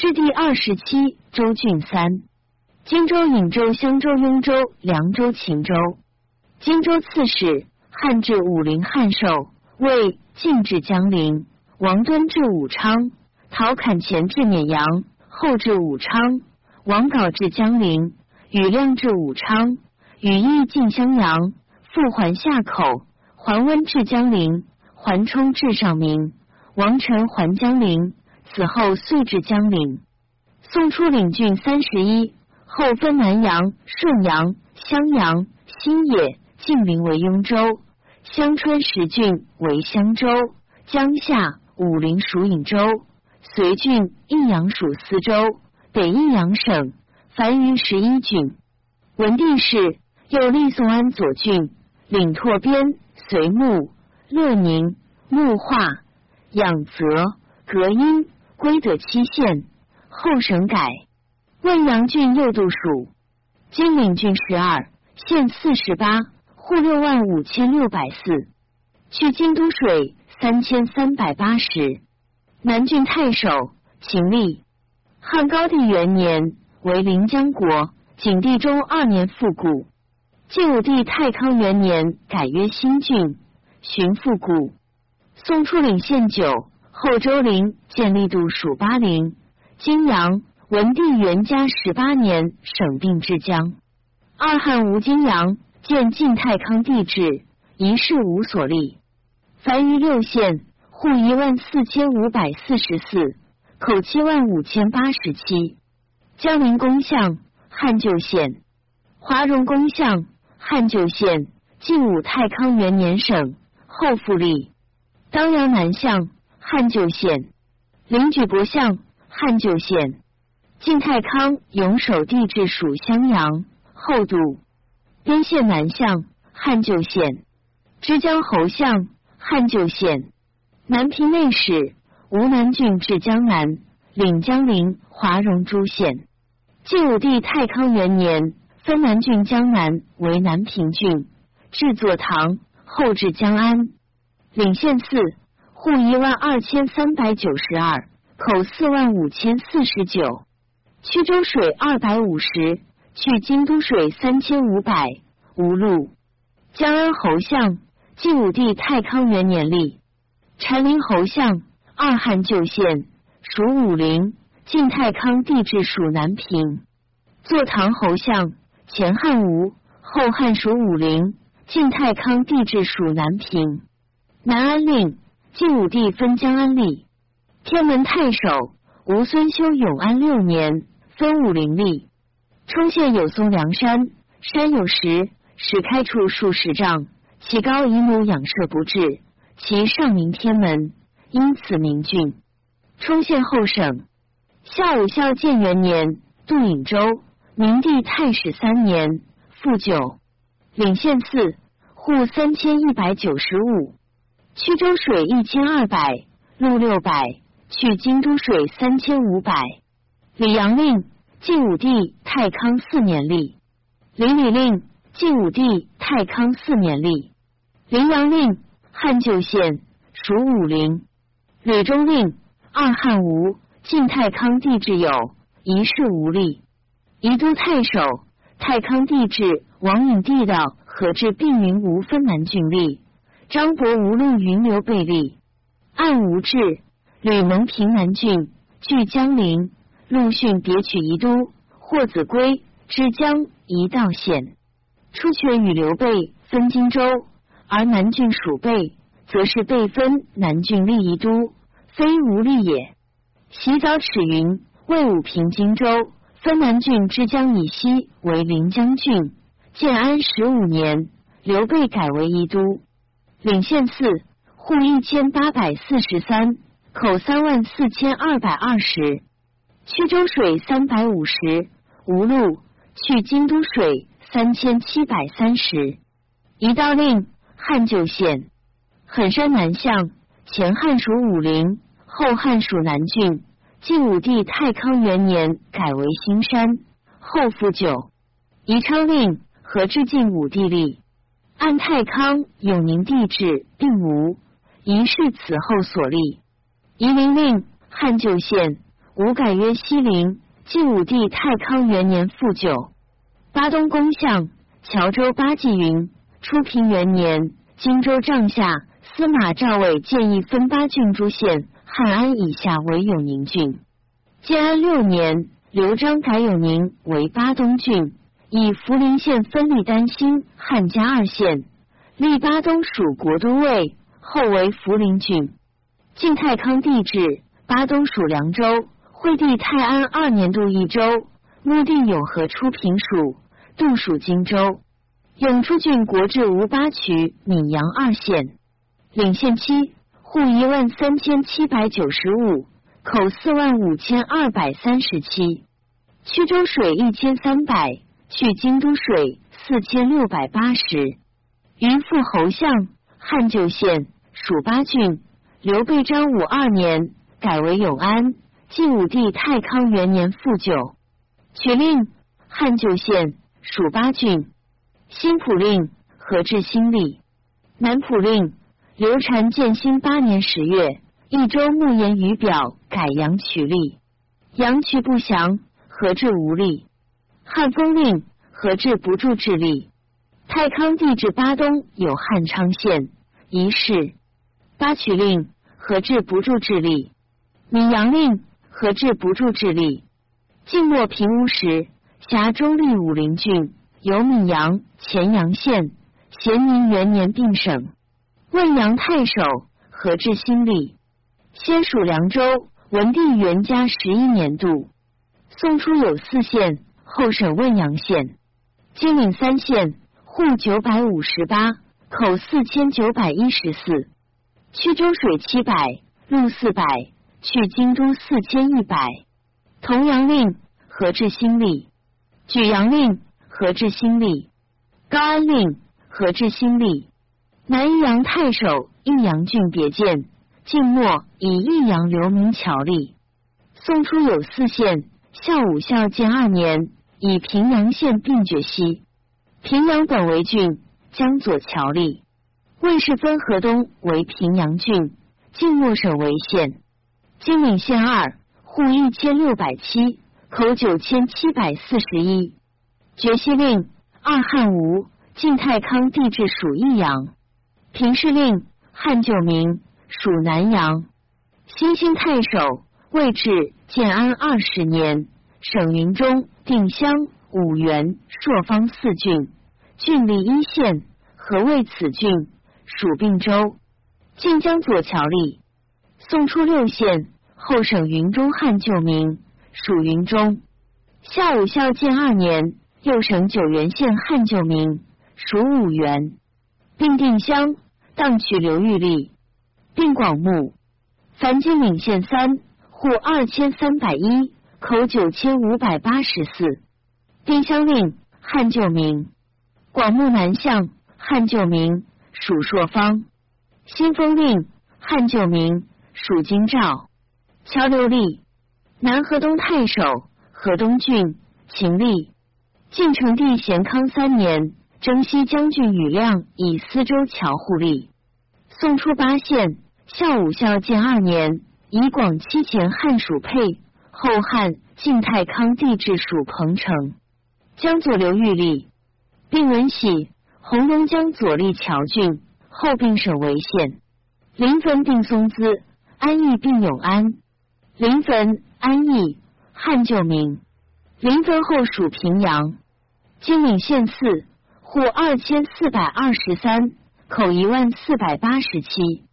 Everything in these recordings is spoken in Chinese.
至第二十七州郡三。荆州、颍州、襄州、雍州、凉州、秦州。荆州刺史，汉至武陵汉寿，魏晋至江陵，王敦至武昌，陶侃前至沔阳，后至武昌，王杲至江陵，羽亮至武昌，羽翼进襄阳，复还夏口，桓温至江陵，桓冲至上明，王臣还江陵，此后遂至江陵。宋初领郡三十一。后分南阳、顺阳、襄阳、新野、晋陵为雍州，襄川十郡为襄州，江夏、武陵属颍州，随郡、益阳属司州，北益阳省，凡于十一郡。文帝时，又立宋安左郡，领拓边、随穆、乐宁、木化、养泽、隔音，归得七县。后省改。汶阳郡右度属，金陵郡十二，县四十八，户六万五千六百四。去京都水三千三百八十。南郡太守秦立。汉高帝元年为临江国，景帝中二年复古。晋武帝太康元年改曰新郡，寻复古。宋初领县九，后周陵建立度属巴陵、金阳。文帝元嘉十八年，省定至江。二汉吴金阳建晋太康帝制，一事无所立。凡于六县，户一万四千五百四十四，口七万五千八十七。江陵公相，汉旧县；华容公相，汉旧县。晋武太康元年省，后复立。当阳南相，汉旧县；灵举博相，汉旧县。晋太康永守帝制属襄阳，后度边县南相，汉旧县；之江侯相，汉旧县；南平内史，吴南郡至江南，领江陵、华容诸县。晋武帝太康元年，分南郡江南为南平郡，置坐堂，后至江安，领县四，户一万二千三百九十二，口四万五千四十九。曲州水二百五十，去京都水三千五百，无路。江安侯相，晋武帝太康元年立。禅陵侯相，二汉旧县，属武陵。晋太康帝制属南平。坐堂侯相，前汉吴，后汉属武陵。晋太康帝制属南平。南安令，晋武帝分江安立。天门太守，吴孙修永安六年。分武陵立，冲县有松梁山，山有石，石开处数十丈，其高以母仰射不至，其上名天门，因此名郡。冲县后省。孝武孝建元年，杜隐州，明帝太史三年，复九，领县四，户三千一百九十五，曲州水一千二百，路六百，去京都水三千五百。李阳令，晋武帝太康四年立。李李令，晋武帝太康四年立。林阳令，汉旧县，属武陵。吕中令，二汉吴，晋太康帝制有，一事无力。宜都太守，太康帝制，王允帝道，何至并云无分南郡吏。张伯无路云流背立。暗无志，吕蒙平南郡，据江陵。陆逊别取宜都，霍子归之江一道险。出却与刘备分荆州，而南郡属备，则是备分南郡立宜都，非无力也。洗澡齿云：魏武平荆州，分南郡之江以西为临江郡。建安十五年，刘备改为宜都，领县四，户一千八百四十三，口三万四千二百二十。曲州水三百五十，无路；去京都水三千七百三十。一道令，汉旧县，狠山南向，前汉属武陵，后汉属南郡。晋武帝太康元年改为新山，后复旧。宜昌令，何至晋武帝立。按太康永宁帝制，并无，宜是此后所立。夷陵令，汉旧县。吴改曰西陵。晋武帝太康元年复九。巴东公相乔州八纪云：初平元年，荆州帐下司马赵伟建议分八郡诸县，汉安以下为永宁郡。建安六年，刘璋改永宁为巴东郡，以涪陵县分立丹心、汉家二县，立巴东属国都尉，后为涪陵郡。晋太康帝制，巴东属凉州。惠帝泰安二年度一州，穆帝永和出平属，度属荆州。永初郡国治吴八渠、闽阳二县，领县期户一万三千七百九十五，口四万五千二百三十七，曲州水一千三百，去京都水四千六百八十。云父侯相，汉旧县属八郡。刘备章武二年改为永安。晋武帝太康元年复九，取令汉旧县属八郡。新普令何至新立。南普令刘禅建兴八年十月，益州牧言于表改阳曲吏。阳曲不详，何至无力。汉封令何至不助治吏。太康帝至巴东有汉昌县一事。八曲令何至不助治吏。闽阳令。何至不助治吏？晋末平乌时，辖中立武陵郡，有闽阳、乾阳县。咸宁元年并省。问阳太守何至新立？先属凉州。文帝元嘉十一年度，宋初有四县，后省汶阳县。今领三县，户九百五十八，口四千九百一十四。曲州水七百，路四百。去京都四千一百，同阳令何至新立？举阳令何至新立？高安令何至新立？南阳太守益阳郡别建，晋末以益阳留名侨立。宋初有四县，孝武孝建二年，以平阳县并绝西。平阳本为郡，江左侨立。魏氏分河东为平阳郡，晋末省为县。金陵县二户一千六百七，口九千七百四十一。绝西令二汉吴晋太康帝制属益阳。平氏令汉旧名属南阳。新兴太守魏至建安二十年，省云中、定襄、五原、朔方四郡，郡立一县，何谓此郡？属并州。晋江左桥吏。宋初六县，后省云中汉旧名，属云中。孝武孝建二年，又省九原县汉旧名，属五原。并定襄，当取刘玉立，并广牧。凡今岭县三户二千三百一，口九千五百八十四。丁香令汉旧名，广目南向汉旧名，属朔方。新丰令汉旧名。属京兆，乔刘立，南河东太守，河东郡，秦立。晋成帝咸康三年，征西将军宇亮以司州桥户吏。宋初八县，孝武孝建二年，以广七前汉属沛。后汉晋太康帝置属彭城。江左刘玉立，并文喜，红龙江左立侨郡，后并省为县。临汾定松滋。安邑并永安，临汾安邑汉旧名。临汾后属平阳。金岭县四户二千四百二十三，口一万四百八十七。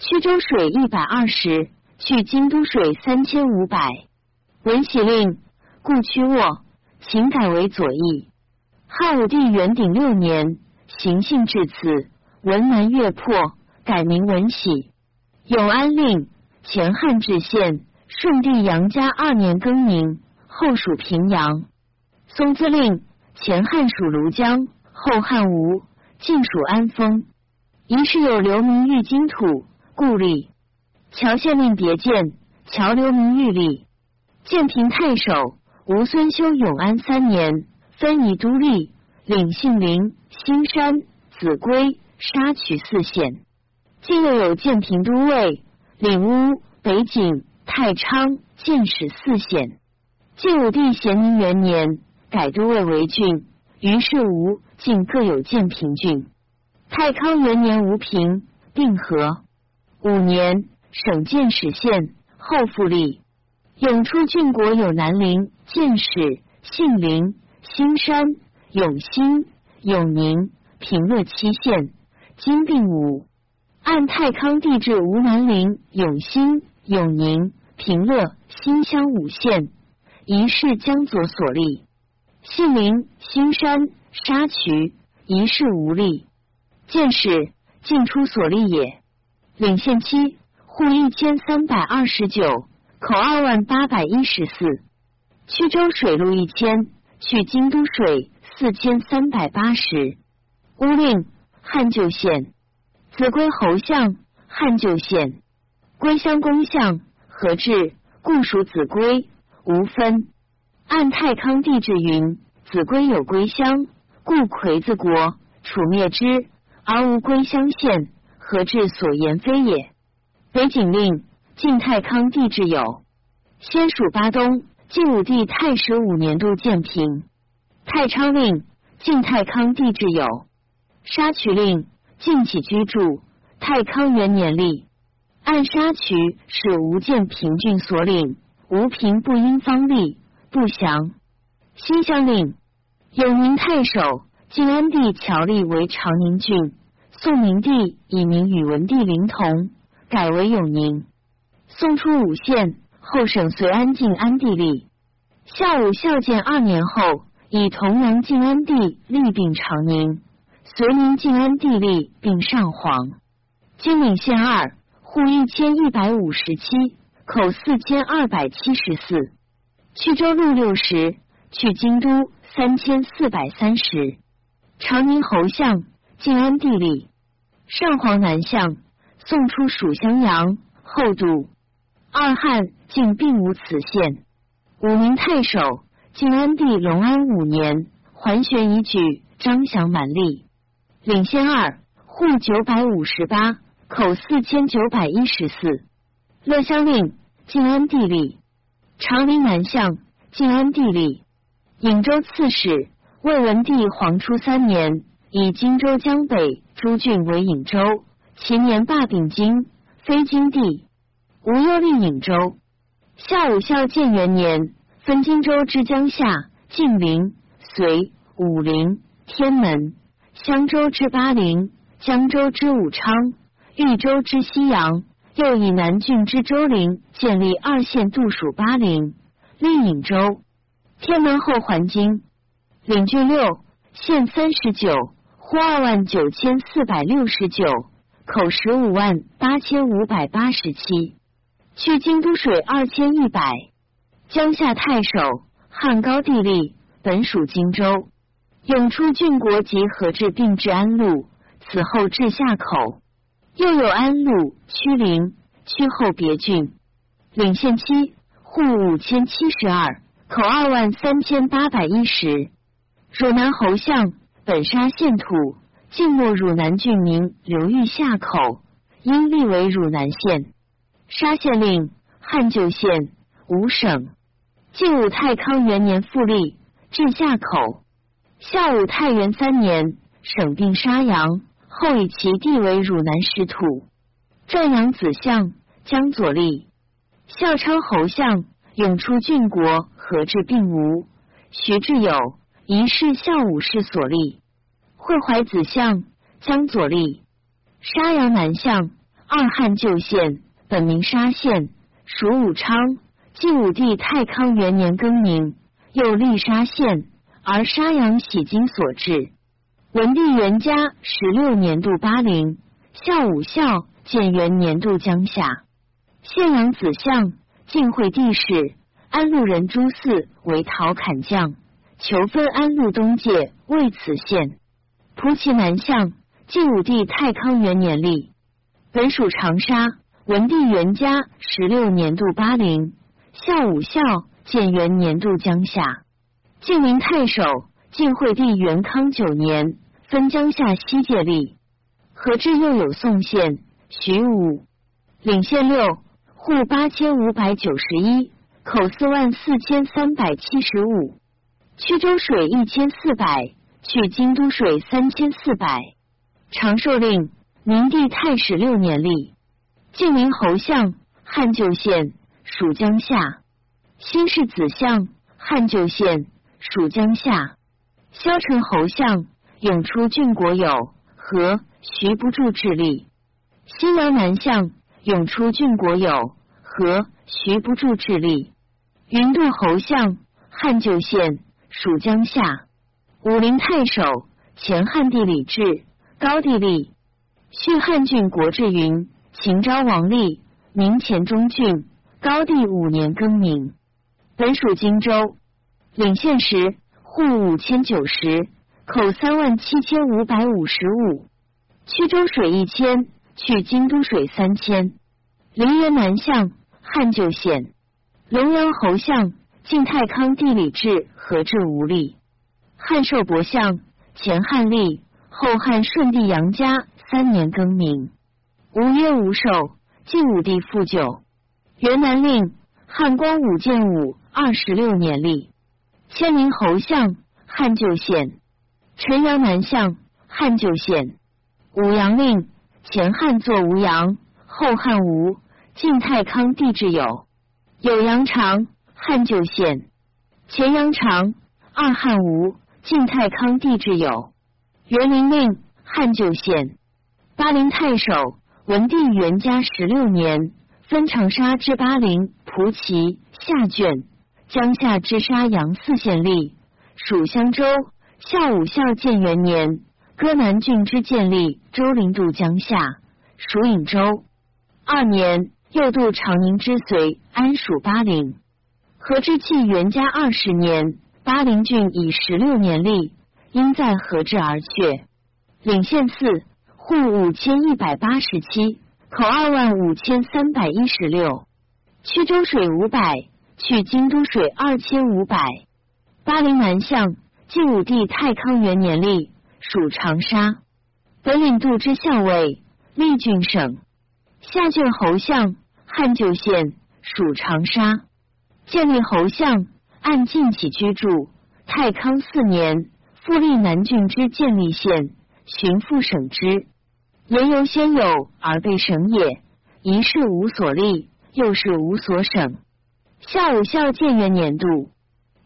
曲州水一百二十，去京都水三千五百。文喜令故屈沃，秦改为左翼。汉武帝元鼎六年，行幸至此，文南越破，改名文喜。永安令前汉治县，顺帝杨家二年更名，后属平阳。松滋令前汉属庐江，后汉吴，晋属安丰。一是有流民御金土，故立。乔县令别建，乔流民御立。建平太守吴孙修永安三年，分宜都立，领杏林、新山、秭归、沙曲四县。今又有建平都尉，领乌、北景、太昌、建始四县。晋武帝咸宁元年，改都尉为郡，于是吴晋各有建平郡。太康元年，吴平定和。五年，省建始县，后复立。永初郡国有南陵、建始、信陵、兴山、永兴、永宁、平乐七县，今并五。按太康地制，无南陵、永兴、永宁、平乐、新乡五县。一是江左所立，信陵、兴山、沙渠，一是无力。建始进出所立也。领县期户一千三百二十九，口二万八百一十四。曲州水路一千，去京都水四千三百八十。乌令汉旧县，子规侯相汉旧县，归乡公相何至，故属子规。无分，按太康地制云：子规有归乡，故魁子国，楚灭之，而无归乡县，何至所言非也？北景令晋太康地制有，先属巴东，晋武帝太始五年度建平。太昌令晋太康地制有，沙渠令晋起居住，太康元年立。按沙渠是吴建平郡所领。吴平不因方立不祥，新乡令永宁太守晋安帝侨立为长宁郡，宋明帝以名与文帝灵同，改为永宁。宋初五县，后省隋安晋安地立。孝武孝建二年后，以同阳晋安帝立并长宁，隋宁晋安帝立并上皇。金陵县二户一千一百五十七。口四千二百七十四，去州路六十，去京都三千四百三十。长宁侯相晋安帝立，上皇南向，送出蜀襄阳，后渡。二汉竟并无此县。武宁太守晋安帝隆安五年，桓玄已举，张祥满立，领先二户九百五十八，口四千九百一十四。乐乡令晋安帝立，长陵南向晋安帝立，颍州刺史魏文帝黄初三年，以荆州江北诸郡为颍州，其年罢秉京，非京地，无忧立颍州。夏武孝建元年，分荆州之江夏、晋陵、隋、武陵、天门，襄州之巴陵，江州之武昌，豫州之西阳。又以南郡之周陵建立二县度属巴陵，立颍州。天门后还京，领郡六，县三十九，户二万九千四百六十九，口十五万八千五百八十七。去京都水二千一百。江夏太守汉高帝立，本属荆州。永出郡国及何至并至安陆，此后至夏口。又有安陆、曲陵、曲后别郡，领县期户五千七十二，口二万三千八百一十。汝南侯相本沙县土，晋末汝南郡名刘裕夏口，因立为汝南县。沙县令汉旧县，五省。晋武太康元年复立，治下口。孝武太元三年，省定沙阳。后以其地为汝南使土，壮阳子相江左立，孝昌侯相永出郡国，何至并无？徐志友一世孝武氏所立，惠怀子相江左立，沙阳南相二汉旧县，本名沙县，属武昌。晋武帝太康元年更名，又立沙县，而沙阳喜金所置。文帝元嘉十六年度巴陵，孝武孝建元年度江夏，献阳子相晋惠帝室，安陆人朱嗣为陶侃将，求分安陆东界为此县。蒲其南向晋武帝太康元年立，本属长沙。文帝元嘉十六年度巴陵，孝武孝建元年度江夏，晋明太守晋惠帝元康九年。分江夏西界立，何至又有宋县、徐武领县六户八千五百九十一，口四万四千三百七十五，曲州水一千四百，去京都水三千四百。长寿令，明帝太史六年立。晋陵侯相，汉旧县，属江夏。新氏子相，汉旧县，属江夏。萧城侯相，永出郡国有和徐不住智力。新阳南相，永出郡国有和徐不住智力。云渡侯相，汉旧县，属江夏。武陵太守，前汉地李志，高帝立。续汉郡国志云：秦昭王立，明前中郡，高帝五年更名。本属荆州。领县时，户五千九十，口三万七千五百五十五。曲州水一千，去京都水三千。陵园南向，汉旧县。龙阳侯相，晋太康地理志何至无力。汉寿伯相，前汉立，后汉顺帝杨家三年更名。吴曰无寿，晋武帝复九。元南令，汉光武建武二十六年立。千名侯相，汉旧县。陈阳南相，汉旧县。武阳令，前汉作吴阳，后汉吴，晋太康地志有。有阳长，汉旧县；前阳长，二汉吴，晋太康地志有。元陵令，汉旧县。巴陵太守，文帝元嘉十六年，分长沙至巴陵、蒲圻下卷，江夏至沙阳四县吏，属襄州。孝武孝建元年，歌南郡之建立，州陵渡江夏，属颍州。二年。又渡长宁之绥，安属巴陵。何之器元嘉二十年，巴陵郡以十六年立，因在何治而却。领县四户五千一百八十七，口二万五千三百一十六。曲州水五百，去京都水二千五百。巴陵南向，晋武帝太康元年立，属长沙。本领度之校尉，历郡省。下郡侯相。汉旧县属长沙，建立侯相，按晋起居住。太康四年，复立南郡之建立县，巡抚省之。言由先有而被省也，一事无所立，又是无所省。孝武孝建元年度，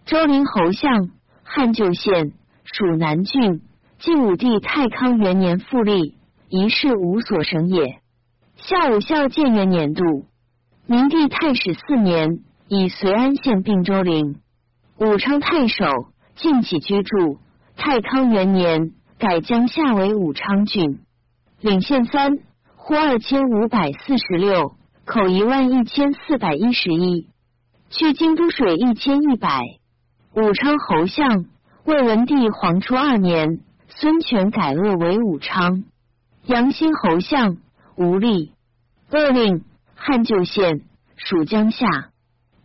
周陵侯相，汉旧县属南郡。晋武帝太康元年复立，一事无所省也。孝武孝建元年度。明帝太史四年，以随安县并州陵。武昌太守，晋起居住。太康元年，改江夏为武昌郡。领县三户二千五百四十六，口一万一千四百一十一。去京都水一千一百。武昌侯相，魏文帝黄初二年，孙权改恶为武昌。阳新侯相，吴立。恶令。汉旧县属江夏，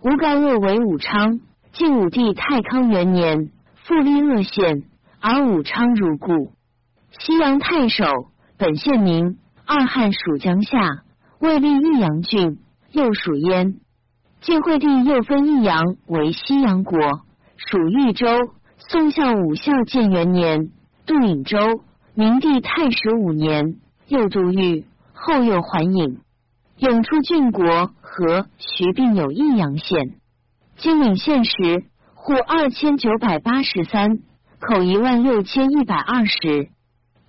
吴干恶为武昌。晋武帝太康元年，复立鄂县，而武昌如故。西阳太守，本县名。二汉属江夏，未立益阳郡，又属燕。晋惠帝又分益阳为西阳国，属豫州。宋孝武孝建元年，渡颍州。明帝太史五年，又渡豫，后又还颍。永出郡国和徐并有益阳县，金陵县时户二千九百八十三，口一万六千一百二十。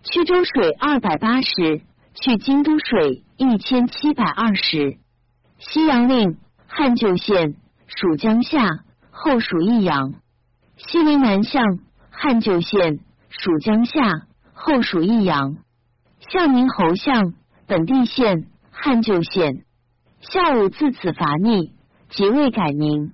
曲州水二百八十，去京都水一千七百二十。西阳令汉旧县属江夏，后属益阳。西陵南向汉旧县属江夏，后属益阳。向宁侯相本地县。汉旧县，孝武自此伐逆，即位改名。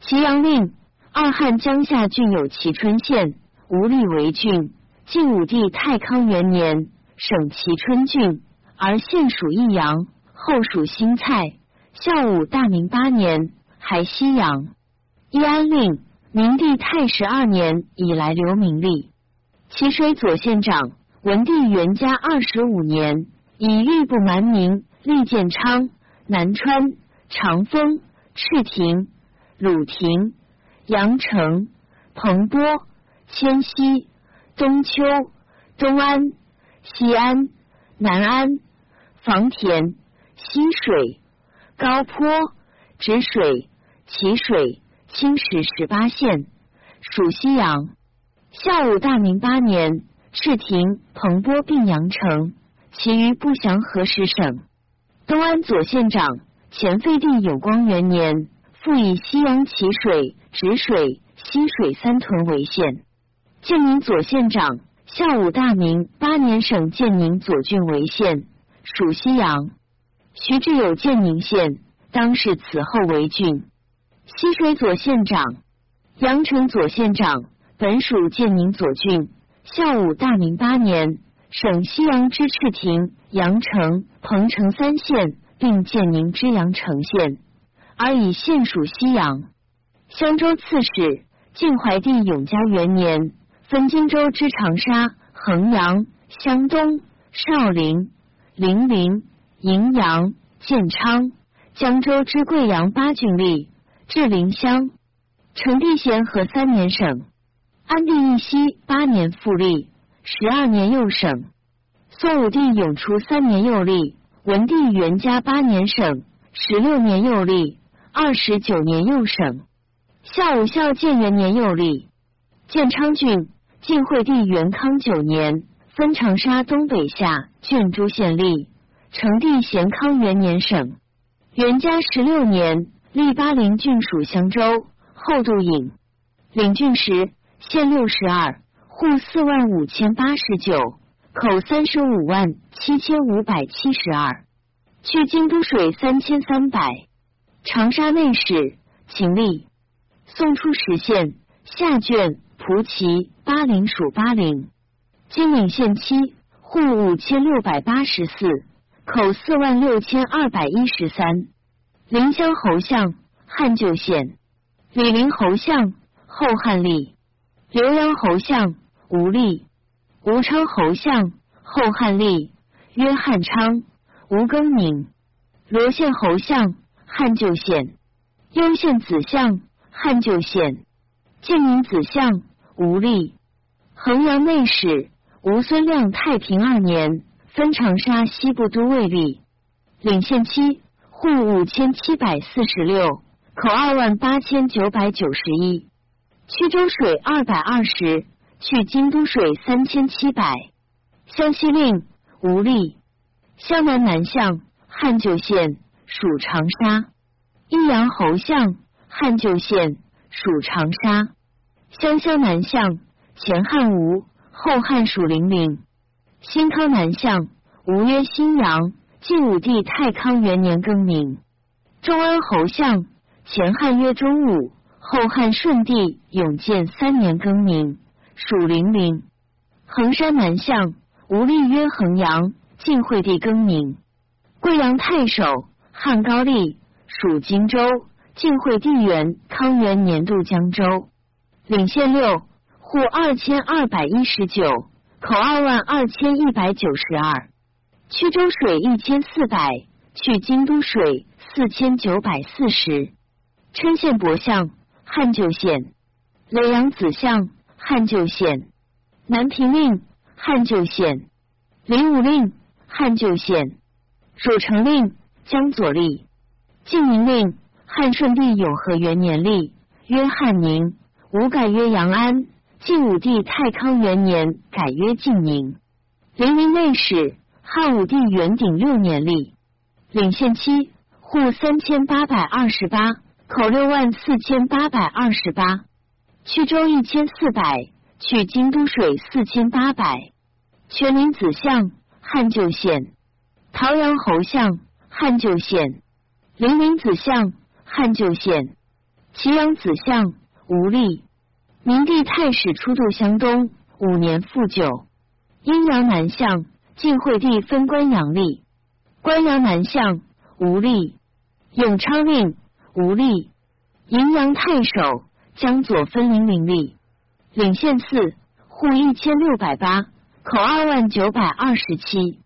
祁阳令二汉江夏郡有祁春县，无立为郡。晋武帝太康元年，省齐春郡，而县属益阳，后属新蔡。孝武大明八年，还西阳。义安令明帝太十二年以来留名利。齐水左县长，文帝元嘉二十五年，以吏部蛮民。立建昌、南川、长丰、赤亭、鲁亭、阳城、彭波、迁西、东丘、东安、西安、南安、房田、溪水、高坡、止水、齐水、青石十八县，属西阳。孝武大明八年，赤亭、彭波并阳城，其余不详何时省。东安左县长前废帝有光元年，复以西阳齐水、止水、溪水三屯为县。建宁左县长孝武大明八年省建宁左郡为县，属西阳。徐志有建宁县，当是此后为郡。西水左县长阳城左县长本属建宁左郡。孝武大明八年，省西阳之赤亭、阳城、彭城三县，并建宁之阳城县，而以县属西阳。襄州刺史晋怀帝永嘉元年，分荆州之长沙、衡阳、湘东、少陵、零陵、荥阳、建昌、江州之贵阳八郡吏，至临湘。成帝咸和三年省。安帝义熙八年复立，十二年又省。宋武帝永初三年又立，文帝元嘉八年省，十六年又立，二十九年又省。孝武孝建元年又立。建昌郡晋惠帝元康九年分长沙东北下郡诸县立，成帝咸康元年省。元嘉十六年立巴陵郡属襄州，后度尹领郡时。县六十二，户四万五千八十九，口三十五万七千五百七十二，去京都水三千三百。长沙内史秦吏，宋初实县下卷蒲骑巴陵属巴陵。金陵县七，户五千六百八十四，口四万六千二百一十三。临湘侯相汉旧县，李陵侯相后汉吏。浏阳侯相吴立，吴昌侯相后汉立，曰汉昌，吴更名。罗县侯相汉旧县，幽县子相汉旧县，建宁子相吴立。衡阳内史吴孙亮太平二年分长沙西部都尉吏，领县期户五千七百四十六，口二万八千九百九十一。曲州水二百二十，去京都水三千七百。湘西令吴立，湘南南向汉旧县属长沙。益阳侯相汉旧县属长沙。湘乡南向前汉吴，后汉属零陵。新康南向吴曰新阳，晋武帝太康元年更名。中安侯相前汉曰中武。后汉顺帝永建三年更名，属零陵。衡山南向吴立曰衡阳，晋惠帝更名。贵阳太守汉高丽属荆州，晋惠帝元康元年度江州。领县六，户二千二百一十九，口二万二千一百九十二。曲州水一千四百，去京都水四千九百四十。郴县伯相。汉旧县，耒阳子相汉旧县，南平令汉旧县，灵武令汉旧县，汝城令江左立，晋宁令汉顺帝永和元年立，约汉宁，吾改曰阳安。晋武帝太康元年改曰晋宁。零陵内史汉武帝元鼎六年立，领县期户三千八百二十八。口六万四千八百二十八，曲州一千四百，去京都水四千八百。全宁子相汉旧县，桃阳侯相汉旧县，零陵子相汉旧县，祁阳子相吴立。明帝太史初度湘东五年复九，阴阳南向晋惠帝分关阳历，关阳南向吴立。永昌令。吴立，荥阳太守江左分零陵吏，领县四，户一千六百八，口二万九百二十七。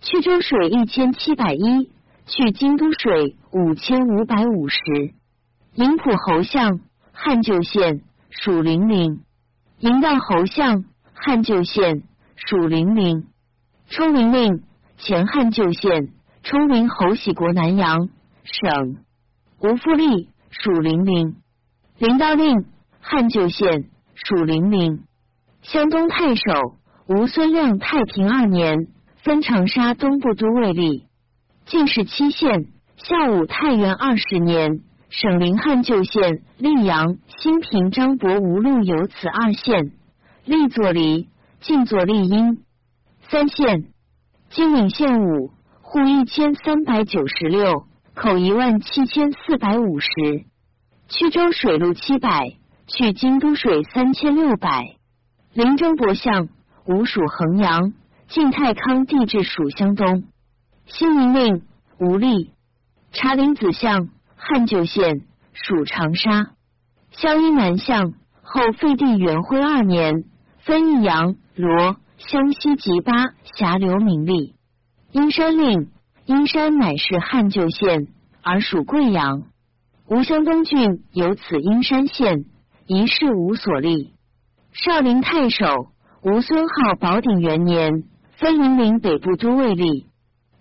曲州水一千七百一，去京都水五千五百五十。营浦侯相，汉旧县，属零陵。营道侯相，汉旧县，属零陵。冲陵令，前汉旧县，冲陵侯喜国南阳省。吴富立，属零陵。临道令，汉旧县，属零陵。湘东太守吴孙亮太平二年，分长沙东部都尉吏。进士七县。孝武太元二十年，省临汉旧县溧阳、新平、张伯无路有此二县，立作黎，晋作丽阴。三县，金陵县五，户一千三百九十六，口一万七千四百五十。曲州水路七百，去京都水三千六百。临征博相，吴属衡阳，晋太康地质属湘东。新宁令吴立。茶陵子相，汉旧县，属长沙。萧阴南向，后废帝元徽二年，分益阳、罗、湘西及巴峡流名利。阴山令，阴山乃是汉旧县，而属贵阳。吴襄东郡有此阴山县，一事无所立。少林太守吴孙浩宝鼎元年，分零陵北部都尉吏，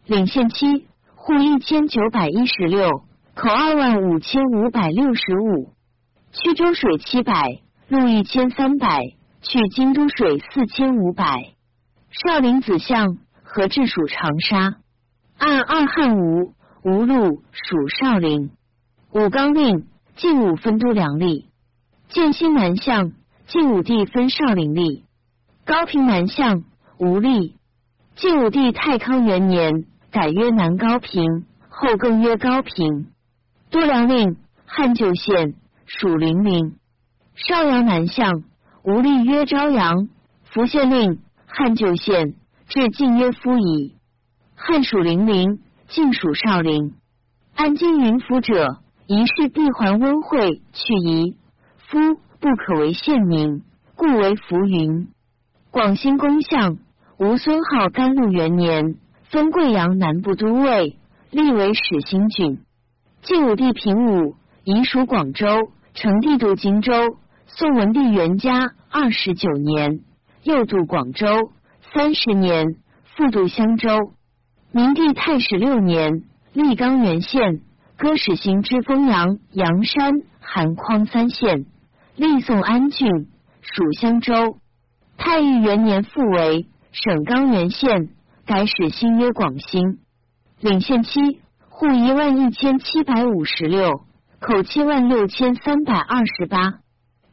领县期。户一千九百一十六，口二万五千五百六十五，曲州水七百，路一千三百，去京都水四千五百。少林子相，何治属长沙。按二汉吴，吴路属少林。武刚令，晋武分都梁立。建兴南向，晋武帝分少林立。高平南向，吴立。晋武帝太康元年。改曰南高平，后更曰高平。多梁令，汉旧县，属零陵。邵阳南向，吴立曰朝阳。福县令，汉旧县，至晋曰夫夷。汉属零陵，晋属少陵。安京云府者，一是闭环温会去夷。夫不可为县名，故为浮云。广兴公相，吴孙浩甘露元年。封贵阳南部都尉，立为始兴郡。晋武帝平武，移属广州，成帝度荆州。宋文帝元嘉二十九年，又渡广州，三十年复渡襄州。明帝太始六年，立冈原县，割始兴之丰阳、阳山、韩匡三县，立宋安郡，属襄州。太裕元年复为省冈原县。改始新约广兴，领县期户一万一千七百五十六，口七万六千三百二十八，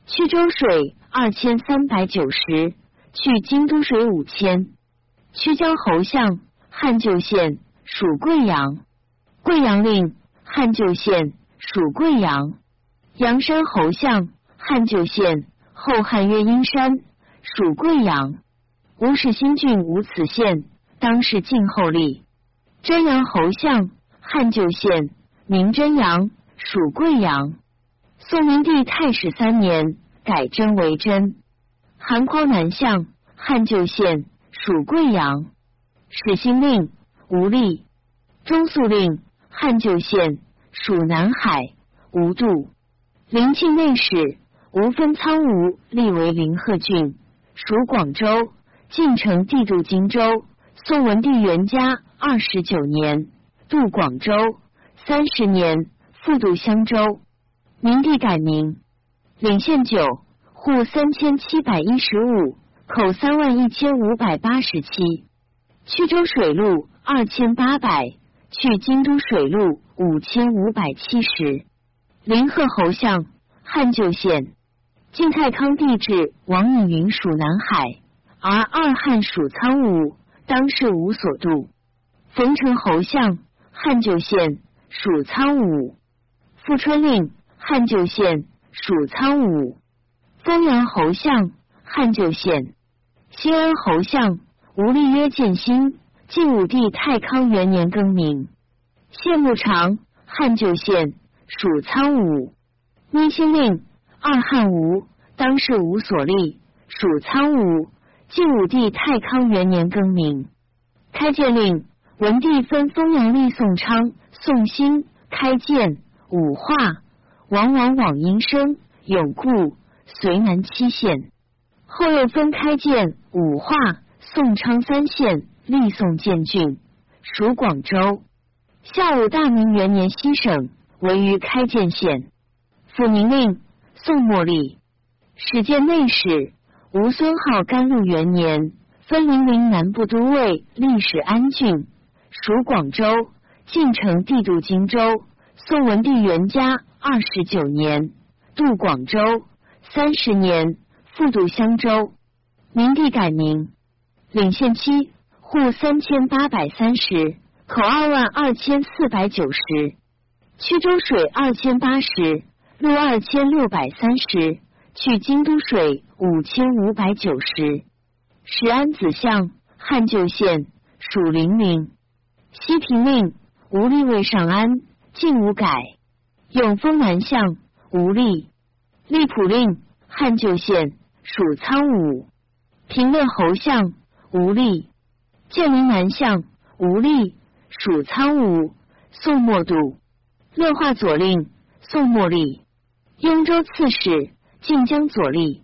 曲州水二千三百九十，去京都水五千。曲江侯相，汉旧县，属贵阳。贵阳令，汉旧县，属贵阳。阳山侯相，汉旧县，后汉曰阴山，属贵阳。吴氏新郡无此县。当是晋后立，真阳侯相，汉旧县，名真阳，属贵阳。宋明帝太始三年，改真为真。韩匡南向，汉旧县，属贵阳。始兴令吴立，中肃令汉旧县，属南海。吴度，临庆内史吴分苍梧立为临贺郡，属广州。晋城帝度荆州。宋文帝元嘉二十九年渡广州，三十年复渡襄州。明帝改名，领县九，户三千七百一十五，口三万一千五百八十七。曲州水路二千八百，去京都水路五千五百七十。临贺侯相，汉旧县。晋太康帝制，王以云属南海，而二汉属苍梧。当世无所度，冯城侯相，汉旧县，属苍梧。富春令，汉旧县，属苍梧。丰阳侯相，汉旧县。新安侯相，吴立曰建兴。晋武帝太康元年更名。谢慕长，汉旧县，属苍梧。捏心令，二汉吴，当世无所立，属苍梧。晋武帝太康元年更名，开建令，文帝分封阳历宋昌、宋兴、开建、武化、往往往阴生，永固，绥南七县。后又分开建武化、宋昌三县，立宋建郡，属广州。下武大明元年，西省为于开建县。府宁令宋末立。始建内史吴孙浩甘露元年，分零陵南部都尉，历史安郡，属广州。晋城帝度荆州。宋文帝元嘉二十九年，渡广州。三十年，复渡襄州。明帝改名，领县期户三千八百三十。口二万二千四百九十，曲州水二千八十，路二千六百三十，去京都水五千五百九十。石安子巷，汉旧县，属零陵。西平令吴立为上安，晋无改。永丰南相吴力。利普令汉旧县，属苍武。平乐侯相吴力。建陵南相吴力。属苍武，宋末度。乐化左令，宋末立。雍州刺史，晋江左立。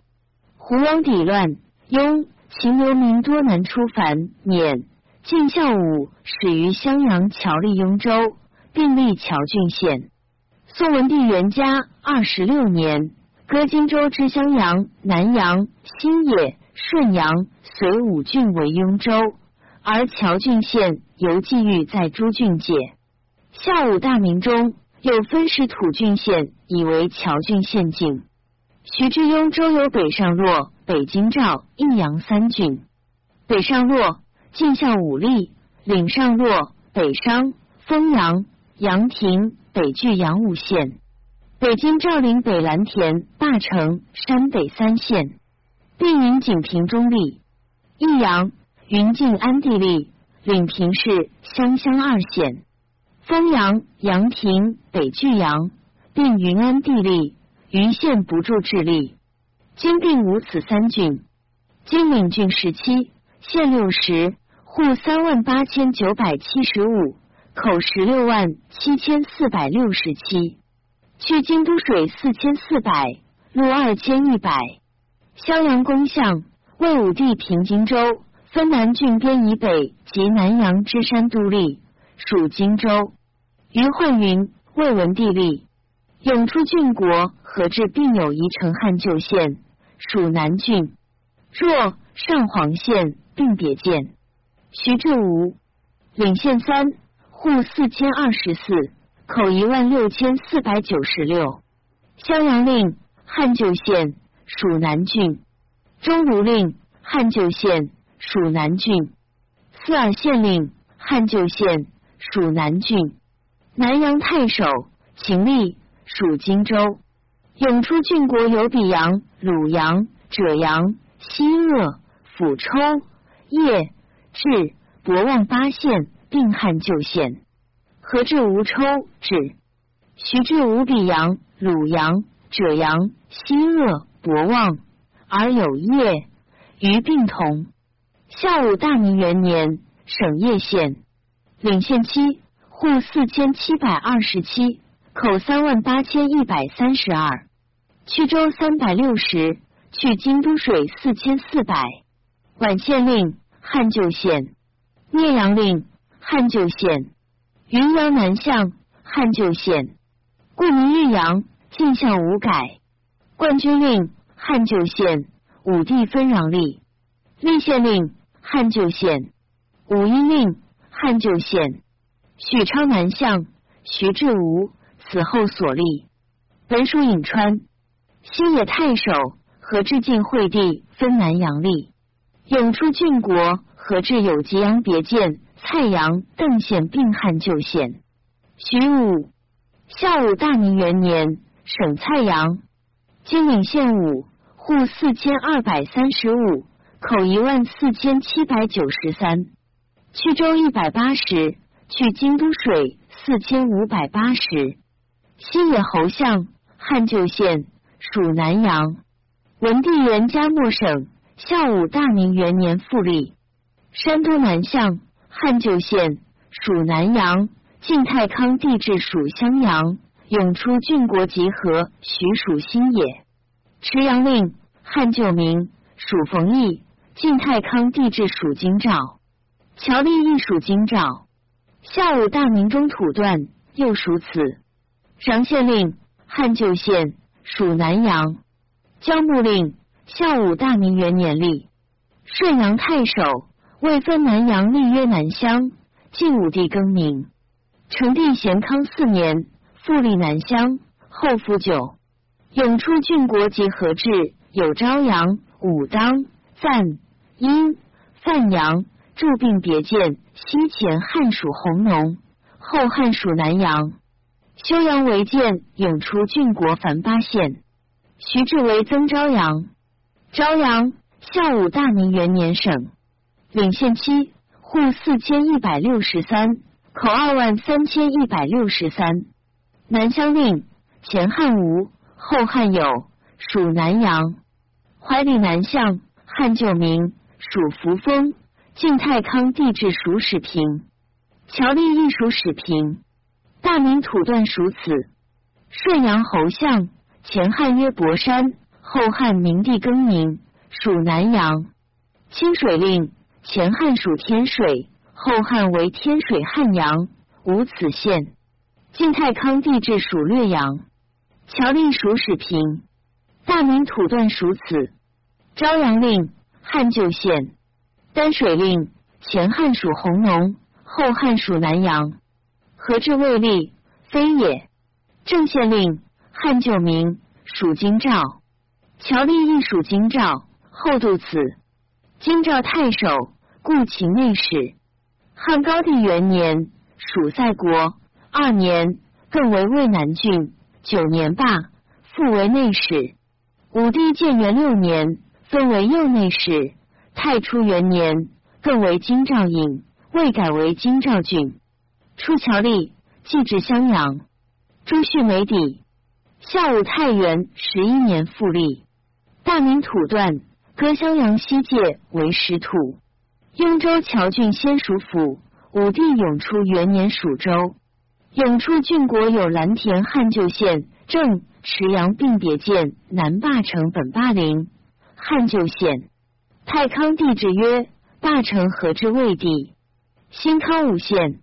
胡王抵乱，雍秦流民多南出凡免。晋孝武始于襄阳侨立雍州，并立侨郡县。宋文帝元嘉二十六年，割荆州之襄阳、南阳、新野、顺阳、随五郡为雍州。而侨郡县由冀豫在诸郡界。孝武大明中又分使土郡县，以为侨郡县境。徐志雍州有北上洛、北京赵、益阳三郡。北上洛晋向武力，领上洛、北商、丰阳、阳亭、北距阳武县。北京赵陵北蓝田、大城、山北三县，并云锦屏中立。益阳。云晋安地利领平市湘乡二县，丰阳、阳亭、北巨阳并云安地利余县不住治力。今并无此三郡。今领郡十七，县六十，户三万八千九百七十五，口十六万七千四百六十七。去京都水四千四百，路二千一百。襄阳公相魏武帝平荆州。分南郡边以北及南阳之山都立，属荆州。于焕云魏文帝立，永出郡国和治并有一城汉旧县，属南郡。若上黄县并别建。徐志吴领县三，户四千二十四，口一万六千四百九十六。襄阳令汉旧县，属南郡。中卢令汉旧县。属南郡，四尔县令汉旧县属南郡，南阳太守秦立属荆州。永出郡国有比阳、鲁阳、赭阳、西鄂、抚抽、邺、至、博望八县，并汉旧县。何至吴抽至，徐至吴比阳、鲁阳、者阳、西鄂、博望，而有业，于并同。下武大明元年，省叶县，领县期户四千七百二十七，口三万八千一百三十二，去州三百六十，去京都水四千四百。宛县令汉旧县，聂阳令汉旧县，云阳南向汉旧县，故名玉阳。晋向无改。冠军令汉旧县，武帝分壤吏，立县令。汉旧县，武英令汉旧县，许昌南向徐志吴死后所立，本属颍川。新野太守何志晋惠帝分南阳立，永出郡国何至有吉阳别建蔡阳邓县并汉旧县。徐武孝武大明元年省蔡阳，今领县武户四千二百三十五。口一万四千七百九十三，去州一百八十，去京都水四千五百八十。西野侯相汉旧县，属南阳。文帝元嘉末省，孝武大明元年复立。山东南向汉旧县，属南阳。晋太康帝制属襄阳，永出郡国集合，徐属新野。池阳令汉旧名属冯异，晋太康帝制属京兆。乔立亦属京兆。孝武大明中土段又属此。穰县令汉旧县属南阳。交木令孝武大明元年立。顺阳太守未分南阳，立曰南乡。晋武帝更名。成帝咸康四年。复立南乡，后复九。永出郡国及合制，有朝阳、武当、赞、殷、范阳驻并别见。西前汉属弘农，后汉属南阳。修阳为建，永出郡国凡八县。徐志为曾朝阳。朝阳，孝武大明元年省。领县期，户四千一百六十三，口二万三千一百六十三。南乡令前汉吴，后汉有，属南阳。怀里南向，汉旧名，属扶风。晋太康帝制属始平。乔立亦属始平。大明土段属此。顺阳侯相，前汉曰博山，后汉明帝更名，属南阳。清水令前汉属天水，后汉为天水汉阳，无此县。晋太康帝制属略阳，乔令属始平，大明土段属此。朝阳令汉旧县，丹水令前汉属弘农，后汉属南阳。何至未立，非也。正县令汉旧名属京兆，乔令亦属京兆，后度此。京兆太守，故秦内史。汉高帝元年属塞国。二年，更为渭南郡。九年罢，复为内史。武帝建元六年，分为右内史。太初元年，更为京兆尹，未改为京兆郡。出乔立，继至襄阳。朱旭梅底。孝武太元十一年复立。大明土段，割襄阳西界为实土。雍州谯郡先属府。武帝永初元年属州。永初郡国有蓝田汉旧县、正池阳并别建、南霸城本霸陵汉旧县。太康帝制曰：霸城何至魏帝？新康五县，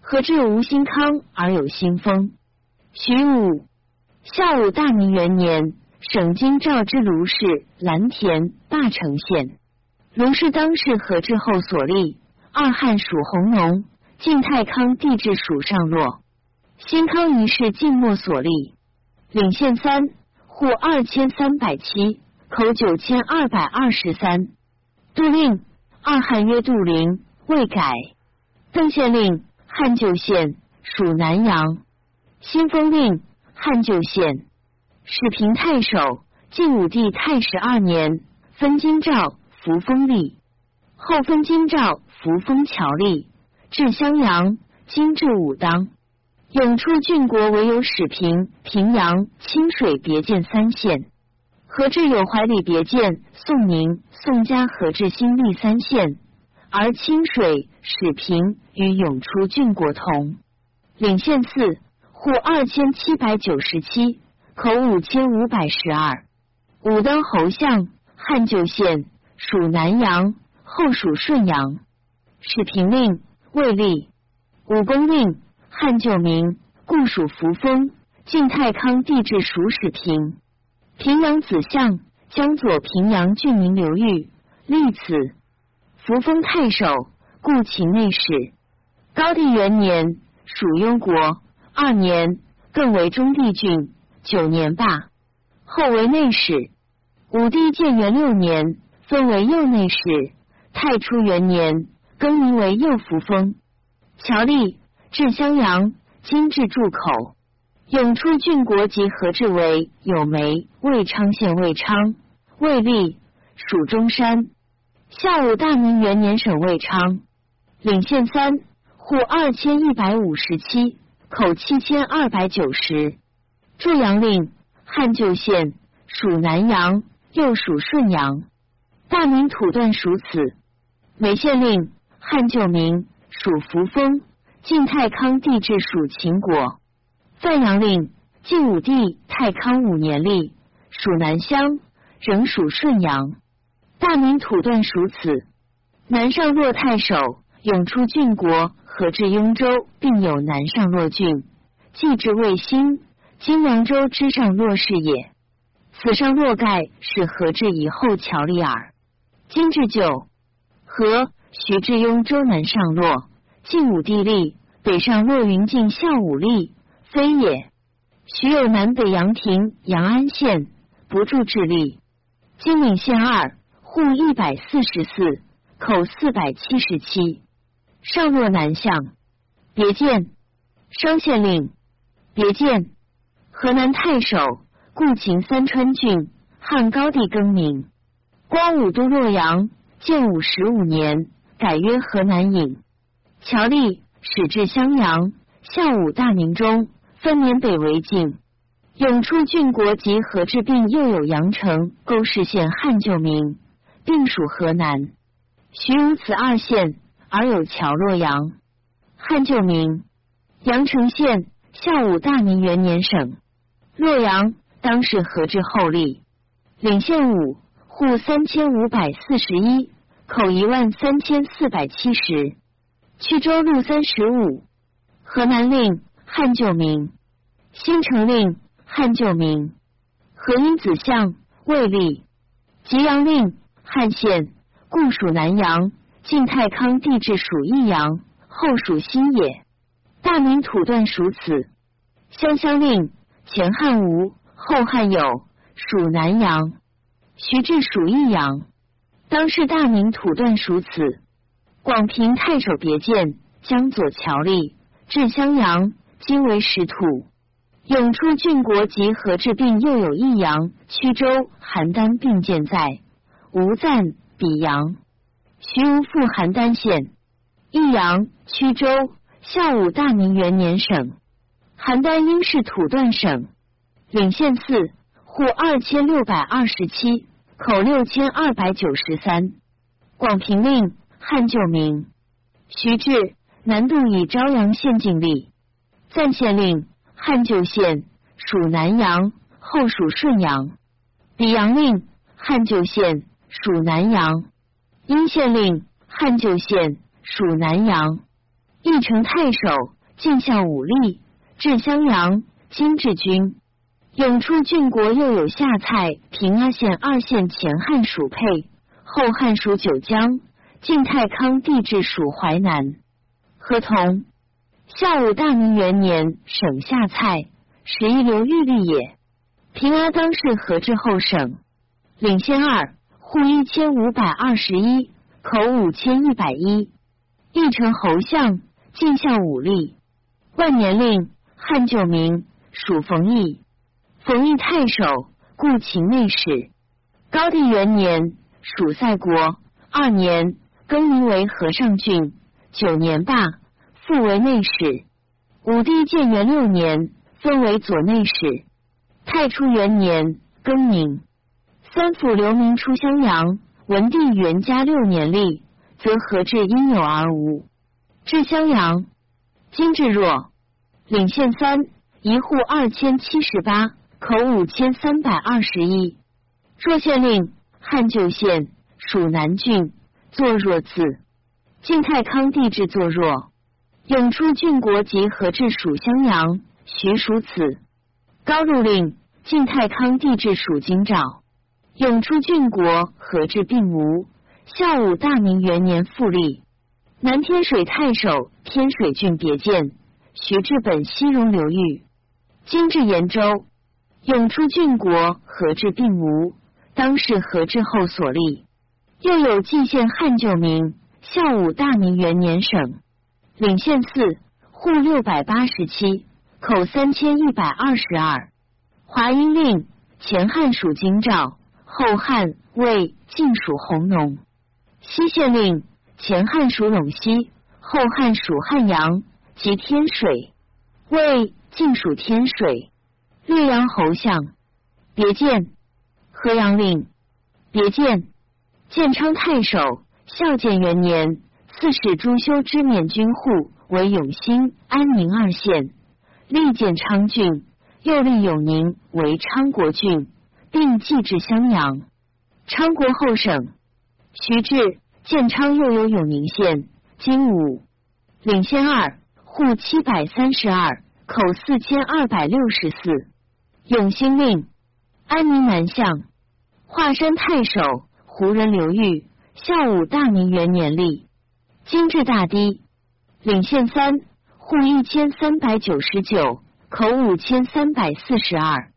何至无新康而有新丰？徐武孝武大明元年，省京兆之卢氏蓝田霸城县。卢氏当世何至后所立。二汉属弘农，晋太康帝制属上洛。新康一世晋末所立，领县三，户二千三百七，口九千二百二十三。杜令二汉曰杜陵，未改。邓县令汉旧县属南阳。新封令汉旧县。始平太守晋武帝太始二年，分京兆、扶风立，后分京兆、扶风侨立，至襄阳，今至武当。永出郡国唯有始平、平阳、清水别建三县，何至有怀里别建、宋宁、宋家何至新立三县，而清水、始平与永出郡国同。领县四，户二千七百九十七，口五千五百十二。武当侯相，汉旧县属南阳，后属顺阳。始平令未立。武功令。汉旧名，故属扶风。晋太康帝制属始平。平阳子相，江左平阳郡名刘裕立此。扶风太守，故秦内史。高帝元年属雍国。二年，更为中地郡。九年罢，后为内史。武帝建元六年，分为右内史。太初元年，更名为右扶风。乔立。至襄阳，今至筑口。永出郡国及何至为有梅，魏昌县魏昌，魏立属中山。孝武大明元年省魏昌，领县三，户二千一百五十七，口七千二百九十。祝阳令汉旧县属南阳，又属顺阳。大明土段属此。美县令汉旧名属扶风。晋太康帝制属秦国，赞阳令晋武帝太康五年立，属南乡，仍属顺阳。大明土断属此。南上洛太守，永出郡国，合至雍州，并有南上洛郡，既至卫星，今凉州之上洛氏也。此上洛盖是何至以后乔立耳。今至九和，徐志雍州南上洛，晋武帝立，北上洛云晋孝武立，非也。徐有南北阳亭、阳安县，不住治吏。金陵县二户一百四十四，口四百七十七。上洛南向，别见商县令。别见河南太守，故秦三川郡，汉高帝更名。光武都洛阳，建武十五年，改曰河南尹。乔立始至襄阳，孝武大明中。分年北为晋，永出郡国及河治并又有阳城、沟氏县汉旧名，并属河南。徐如此二县，而有乔洛阳，汉旧名。阳城县，孝武大明元年省。洛阳当是何治后立。领县五户三千五百四十一，口一万三千四百七十。曲州路三十五。河南令汉旧名。新城令汉旧名，河阴子相魏立，吉阳令汉县，故属南阳。晋太康帝制属益阳，后属新野。大明土断属此。湘乡令前汉吴，后汉有，属南阳。徐至属益阳。当是大明土断属此。广平太守别见江左侨吏，至襄阳，今为实土。永出郡国及何治并又有益阳、曲州、邯郸并建在吴赞、比阳。徐无复邯郸县。益阳、曲州，孝武大明元年省。邯郸应是土断省。领县四户二千六百二十七，口六千二百九十三。广平令汉旧名。徐志南渡以朝阳县境立。赞县令。汉旧县属南阳，后属顺阳。比阳令汉旧县属南阳。殷县令汉旧县属南阳。义城太守晋孝武力，至襄阳，今治军。永出郡国又有下蔡、平阿县二县前汉属沛，后汉属九江。晋太康帝制属淮南。合同。孝武大明元年，省下蔡，十一流玉律也。平阿当是何治后省。领先二户一千五百二十一，口五千一百一。义城侯相，晋孝武力。万年令汉旧名，属冯异。冯异太守，故秦内史。高帝元年，属塞国。二年，更名为和尚郡。九年罢。复为内史。武帝建元六年，分为左内史。太初元年，更名。三府留名出襄阳。文帝元嘉六年立，则何治因有而无。至襄阳，今至若。领县三一户二千七十八，口五千三百二十一。若县令汉旧县属南郡，作若字。晋太康帝制作若。永初郡国及何治属襄阳，徐属此。高禄令晋太康帝制属京兆。永初郡国何治并无。孝武大明元年复立。南天水太守天水郡别见。徐至本西戎流域。今至延州。永出郡国何治并无。当是何治后所立。又有蓟县汉旧名。孝武大明元年省。领县四户六百八十七，口三千一百二十二。华阴令前汉属京兆，后汉魏晋属弘农。西县令前汉属陇西，后汉属汉阳及天水。魏晋属天水。略阳侯相别见河阳令别见建昌太守孝建元年。刺史朱修之免军户为永兴、安宁二县，立建昌郡，又立永宁为昌国郡，并寄至襄阳。昌国后省。徐志、建昌又有永宁县，金武领先二户七百三十二，口四千二百六十四。永兴令安宁南向，华山太守胡人刘裕，孝武大明元年立。金至大堤领县三户一千三百九十九，口五千三百四十二。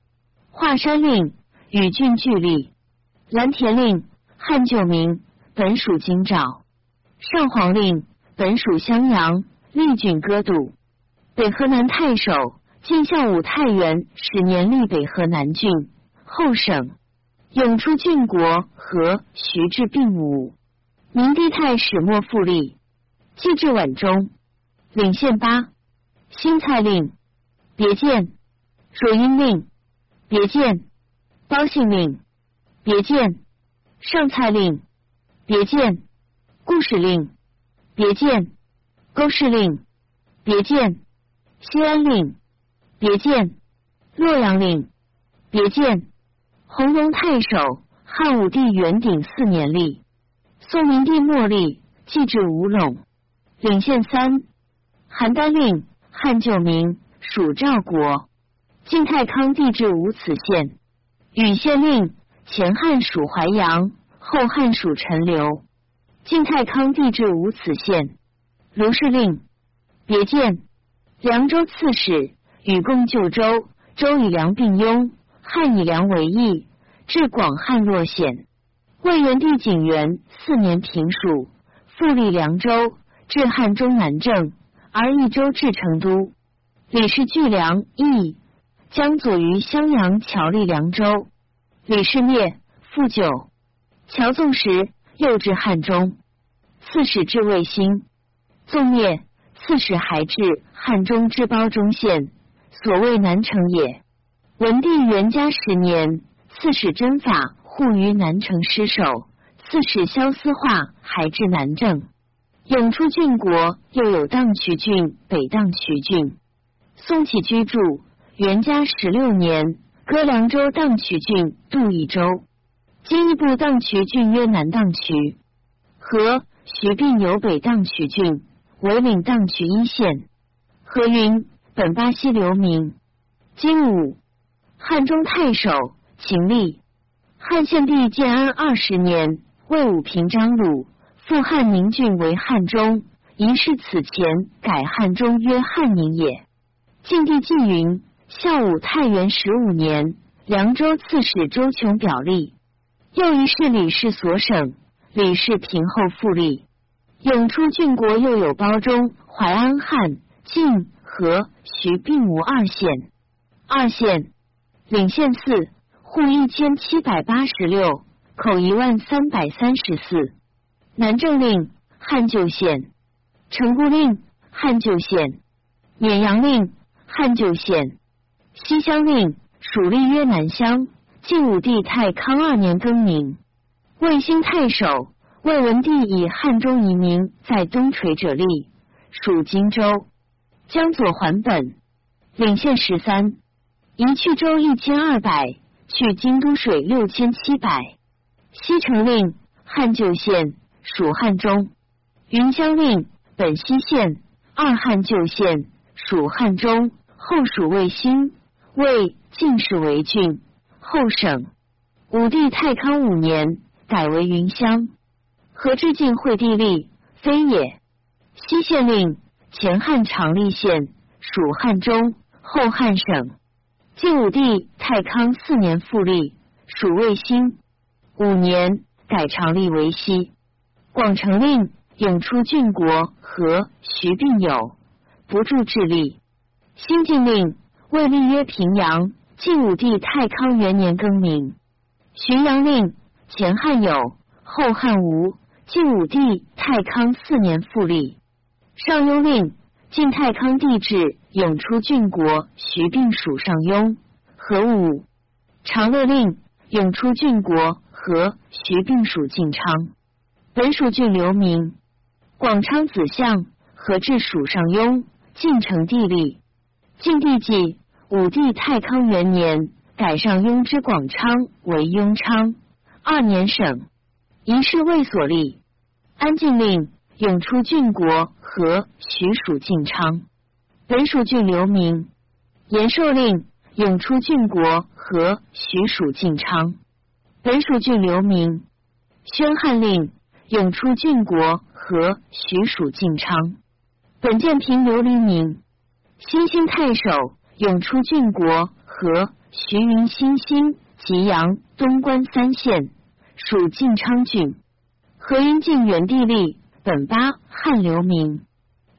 华山令与郡俱立。蓝田令汉旧名。本属京兆，上皇令本属襄阳，历郡歌度。北河南太守晋孝武太原始年立北河南郡后省，永出郡国和徐至并武。明帝太始末复立，继至晚中，领县八。新蔡令别见，若阴令别见，包信令别见，上蔡令。别见，故事令；别见，勾氏令；别见，西安令；别见，洛阳令；别见，弘农太守汉武帝元鼎四年立，宋明帝末立，继至吴陇，领县三。邯郸令汉旧名属赵国，晋太康帝至无此县。禹县令前汉属淮阳。后汉属陈留，晋太康帝至无此县。卢氏令别见，凉州刺史与共救州，州以梁并拥，汉以梁为邑，至广汉洛县。魏元帝景元四年平蜀，复立凉州，至汉中南郑，而益州至成都。李氏据梁邑，江左于襄阳侨立凉州。李氏灭，复九。乔纵时，又至汉中，刺史至魏兴，宋灭，刺史还至汉中之包中县，所谓南城也。文帝元嘉十年，刺史真法护于南城失守，刺史萧思化还至南郑。永出郡国，又有荡渠郡、北荡渠郡。宋起居住，元嘉十六年，割凉州荡渠郡，度益州。今一部荡渠郡曰南荡渠，和徐并有北荡渠郡，为领荡渠一县。何云本巴西流民。金武汉中太守秦立，汉献帝建安二十年，魏武平章鲁复汉宁郡为汉中，疑是此前改汉中曰汉宁也。晋帝纪云孝武太元十五年，凉州刺史周琼表立。又一是李氏所省，李氏平后复立。永出郡国又有包中、淮安、汉、晋、和、徐并无二县。二县领县四户一千七百八十六，口一万三百三十四。南郑令汉旧县，城固令汉旧县，沔阳令汉旧县，西乡令属立曰南乡。晋武帝太康二年更名，魏兴太守魏文帝以汉中移民在东垂者立，属荆州。江左还本，领县十三，移去州一千二百，去京都水六千七百。西城令汉旧县，属汉中。云乡令本西县，二汉旧县，属汉中，后属魏兴。魏晋氏为郡。后省武帝太康五年改为云乡，何至晋惠帝立，非也。西县令前汉长历县，属汉中，后汉省。晋武帝太康四年复立，属魏兴。五年改长历为西。广成令永出郡国和徐并有，不住智力。新晋令魏立曰平阳。晋武帝太康元年更名，浔阳令前汉有，后汉无。晋武帝太康四年复立。上庸令晋太康帝制，永出郡国，徐并属上庸。何武长乐令永出郡国，和徐并属晋昌。本属郡留名。广昌子相何至属上庸，晋成帝立。晋帝纪。武帝太康元年，改上庸之广昌为雍昌。二年省，一事未所立。安静令永出郡国和许属晋昌，本属郡留名。延寿令永出郡国和许属晋昌，本属郡留名。宣汉令永出郡国和许属晋昌，本建平刘黎明。新兴太守永出郡国和徐云新兴吉阳东关三县。属晋昌郡，河阴晋元帝立，本八汉流民。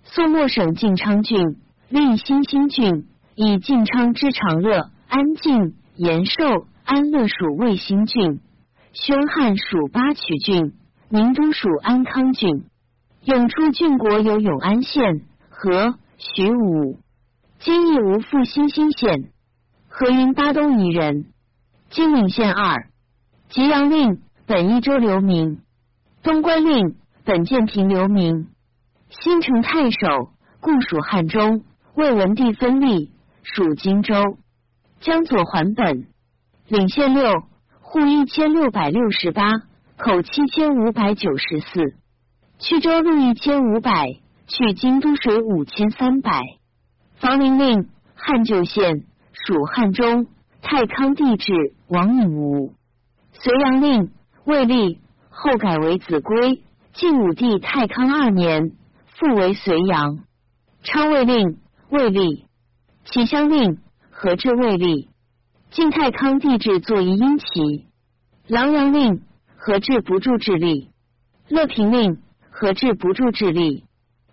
宋末省晋昌郡，立新兴郡，以晋昌之长乐、安晋、延寿、安乐属卫兴郡。宣汉属巴曲郡，宁都属安康郡。永出郡国有永安县和徐武，今亦无复新兴县。河阴巴东夷人，金陵县二吉阳令。本益州留名，东关令本建平留名，新城太守，故属汉中。魏文帝分立，属荆州。江左还本，领县六，户一千六百六十八，口七千五百九十四。去州路一千五百，去京都水五千三百。房陵令汉旧县，属汉中。太康帝制，王隐无。隋阳令。魏立后改为子规，晋武帝太康二年复为隋阳。昌魏令魏立，齐襄令何至魏立。晋太康帝制作一阴齐。琅琊令何至不住治吏。乐平令何至不住治吏。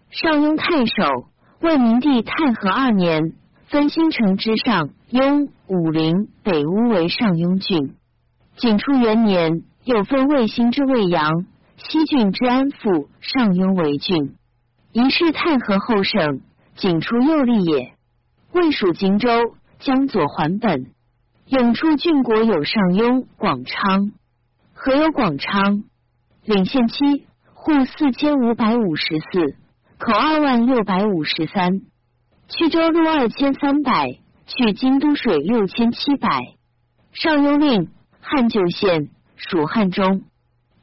上庸太守魏明帝太和二年分新城之上庸、武陵、北乌为上庸郡。景初元年。又分魏兴之魏阳、西郡之安抚、上庸为郡，一是太和后省，仅出右立也。魏属荆州，江左还本。永出郡国有上庸、广昌，何有广昌？领县七，户四千五百五十四，口二万六百五十三。去州路二千三百，去京都水六千七百。上庸令，汉旧县。蜀汉中，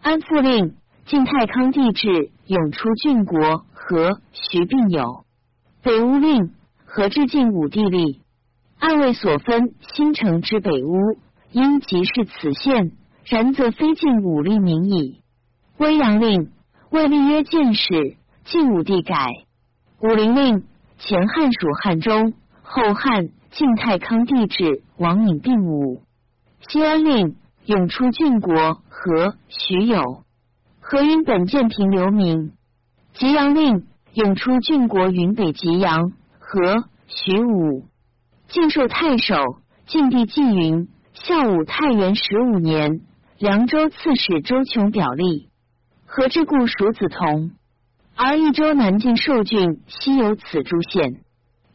安复令晋太康帝制，永出郡国和徐并有。北乌令何至晋武帝立，按位所分新城之北乌，应即是此县，然则非晋武立名矣。威阳令魏立曰进士，晋武帝改。武陵令前汉属汉中，后汉晋太康帝制，王隐并武。西安令。永出郡国和徐有，何云本建平留名。吉阳令永出郡国云北吉阳和徐武。晋寿太守，晋帝纪云，孝武太元十五年，凉州刺史周琼表立。何之故属子同，而益州南境寿郡西有此诸县。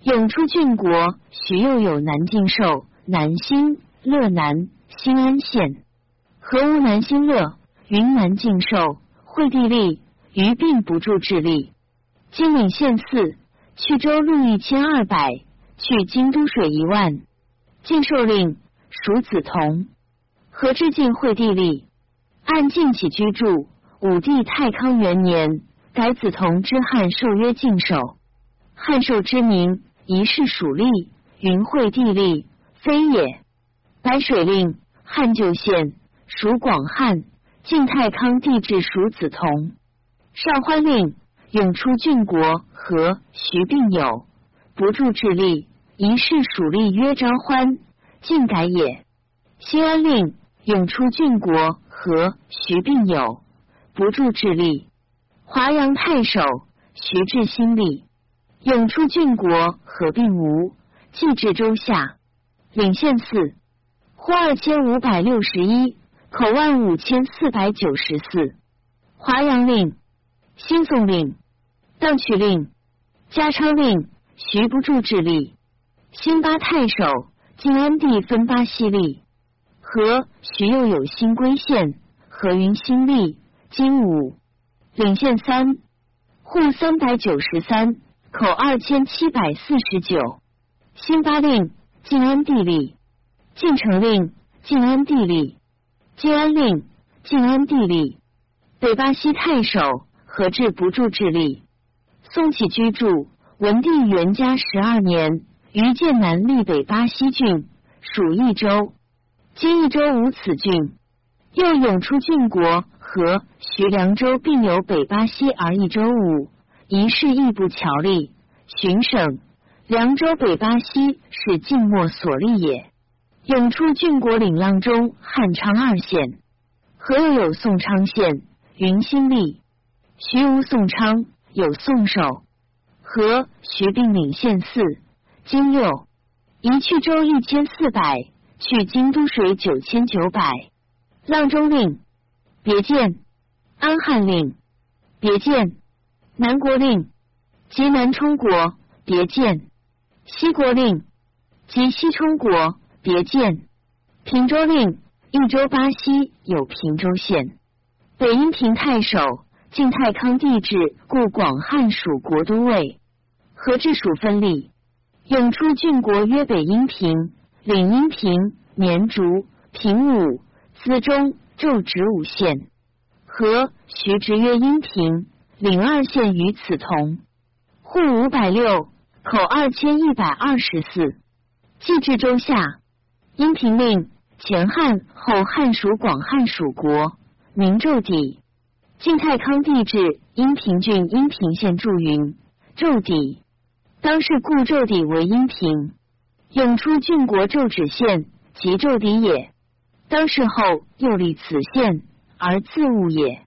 永出郡国徐又有南境寿、南兴、乐南。新安县，河无南新乐，云南敬寿，惠帝立，余并不住治力。金陵县四，去州路一千二百，去京都水一万。晋寿令属子同，何至晋惠帝立，按晋起居住。武帝太康元年，改子同之汉寿曰晋寿。汉寿之名，一世属吏，云惠帝立，非也。白水令汉旧县属广汉，晋太康帝制属梓潼。上欢令永出郡国和徐并有，不住治吏，一世属吏曰昭欢，晋改也。新安令永出郡国和徐并有，不住治吏。华阳太守徐志新立，永出郡国合并吴，既至州下，领县四。户二千五百六十一，口万五千四百九十四。华阳令、新宋令、邓取令、嘉昌令，徐不住治吏。新八太守，晋安帝分巴西吏。和徐又有新归县，和云新立，金武领县三，户三百九十三，口二千七百四十九。新八令。晋安帝立。晋城令，晋安地利。晋安令，晋安地利。北巴西太守何志不住治吏。宋起居住，文帝元嘉十二年，于剑南立北巴西郡，属益州。今益州无此郡。又涌出郡国和徐凉州并有北巴西而益州五，一事亦不侨立。巡省凉州北巴西是晋末所立也。涌出郡国领浪中汉昌二县，何有宋昌县？云新立。徐无宋昌。有宋守和徐并领县四，京六一去州一千四百，去京都水九千九百。阆中令别见，安汉令别见，南国令及南充国别见，西国令及西充国别见，平州令益州巴西有平州县，北阴平太守。晋太康帝制，故广汉属国都尉，何治属分立。永出郡国曰北阴平，领阴平、绵竹、平武、资中、昼直五县。何徐直曰阴平，领二县与此同。户五百六，口二千一百二十四。既至州下，阴平令前汉后汉属广汉属国，名昼底。晋太康帝制，阴平郡阴平县驻云昼底，当是故昼底为阴平。永出郡国昼止县，即昼底也。当世后又立此县，而自物也。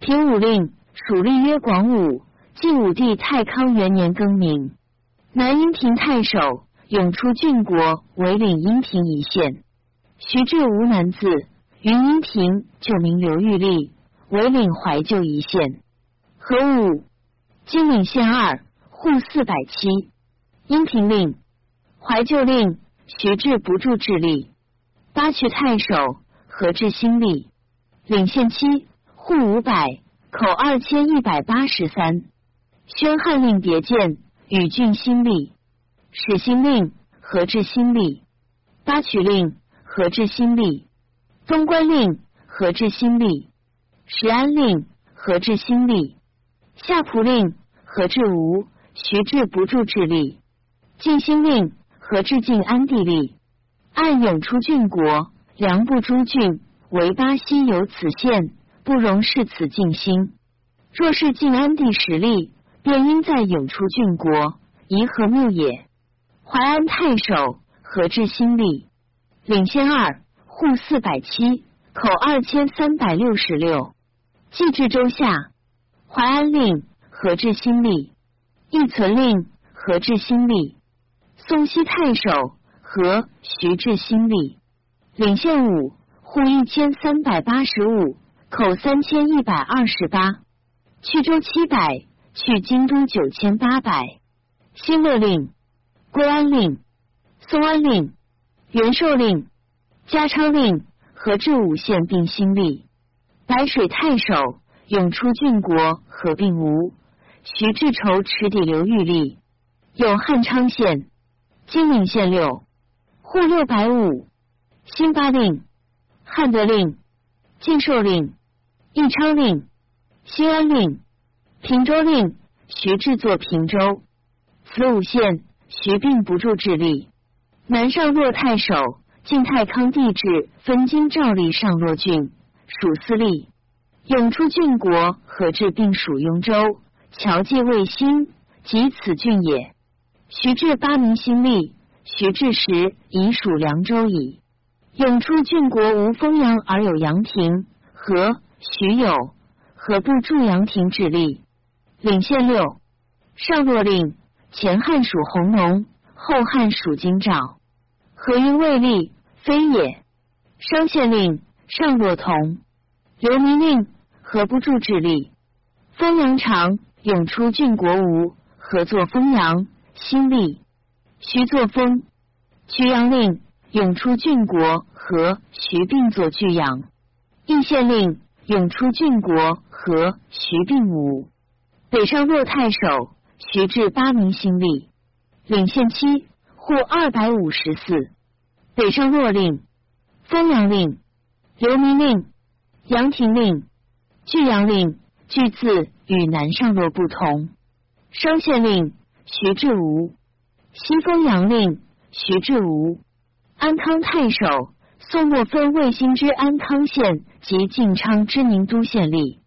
平武令属立曰广武，晋武帝太康元年更名。南阴平太守永出郡国为领阴平一县。徐志无南字，云阴平旧名刘玉立。为领怀旧一县，何武金领县二户四百七，阴平令怀旧令徐志不住治吏，八渠太守何志新立领县七户五百口二千一百八十三，宣汉令别见与郡新立始兴令何志新立八曲令何志新立东关令何志新立。石安令何至新立，夏蒲令何至吴，徐志不住治吏。晋兴令何至晋安地利，按永出郡国，梁部诸郡为巴西有此县，不容视此晋兴。若是晋安地实力，便应在永出郡国，宜和睦也？淮安太守何志新立，领先二户四百七，口二千三百六十六。既至州下，淮安令何志新立，义存令何志新立，宋西太守何徐志新立，领先五户一千三百八十五，口三千一百二十八，去州七百，去京都九千八百。新乐令归安令宋安令元寿令嘉昌令和至五县并新立。白水太守永出郡国合并吴，徐志仇池底刘玉立，有汉昌县、金陵县六户六百五，新八令、汉德令、晋寿令、义昌令、新安令、平州令，徐志作平州。此五县，徐并不住治吏。南上洛太守晋太康帝制，分京诏立上洛郡。属司隶，永出郡国何至并属雍州，侨界卫星，即此郡也。徐至八名新立，徐至时已属凉州矣。永出郡国无丰阳而有阳亭，何徐有何不助阳亭之力？领县六，上洛令，前汉属弘农，后汉属京兆，何因未立？非也。商县令。上洛同刘弥令何不助治吏？封阳长永出郡国吴合作封阳新立徐作封徐阳令永出郡国和徐并作巨阳义县令永出郡国和徐并武北上洛太守徐至八名新立领县七户二百五十四。北上洛令、丰阳令、刘明令、杨廷令、巨阳令，巨字与南上洛不同。商县令徐志吴，西丰阳令徐志吴，安康太守宋末分卫星之安康县及晋昌之宁都县吏。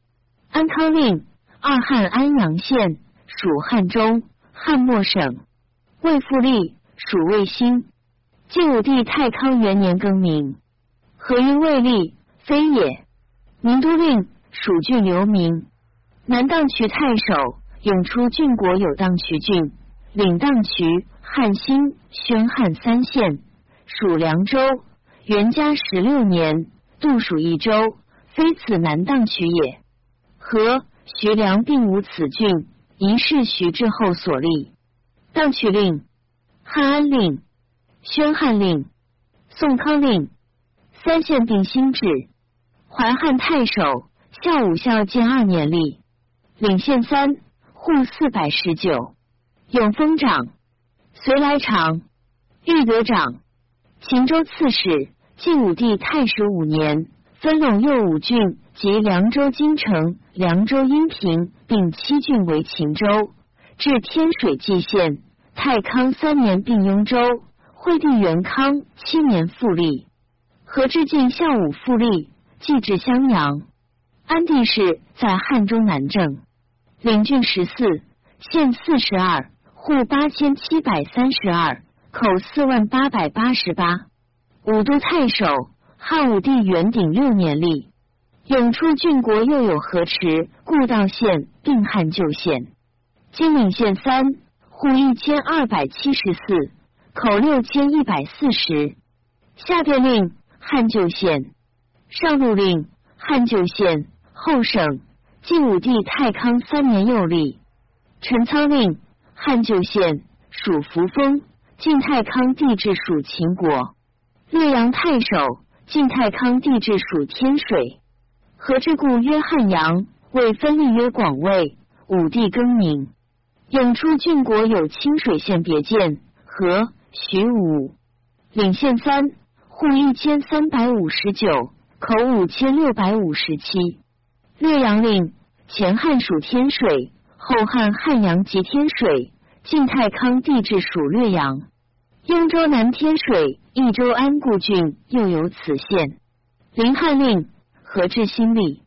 安康令二汉安阳县属汉中，汉末省。魏复立属魏兴。晋武帝太康元年更名。何因未立，非也。宁都令属郡刘明。南荡渠太守永出郡国有荡渠郡，领荡渠、汉兴、宣汉三县，属凉州。元嘉十六年，度属一州，非此南荡渠也。和徐良并无此郡，疑是徐志后所立。荡渠令、汉安令。宣汉令、宋康令三县并新制，淮汉太守孝武孝建二年立，领县三户四百十九，永丰长，隋来长，玉德长，秦州刺史。晋武帝太始五年，分陇右五郡及凉州京城、凉州阴平并七郡为秦州，至天水蓟县。太康三年并雍州。惠帝元康七年复立，何志敬孝武复立，继至襄阳。安帝氏在汉中南郑，领郡十四，县四十二，户八千七百三十二，口四万八百八十八。武都太守，汉武帝元鼎六年立。永出郡国又有河池、故道县并汉旧县。金陵县三，户一千二百七十四。口六千一百四十，下便令汉旧县，上路令汉旧县后省。晋武帝太康三年又立。陈仓令汉旧县属扶风。晋太康帝制属秦国。略阳太守晋太康帝制属天水。何之故曰汉阳，为分立曰广卫。武帝更名。永出郡国有清水县别建和。徐武领县三户一千三百五十九口五千六百五十七略阳令前汉属天水后汉汉阳及天水晋太康帝制属略阳雍州南天水益州安固郡又有此县临汉令何志新立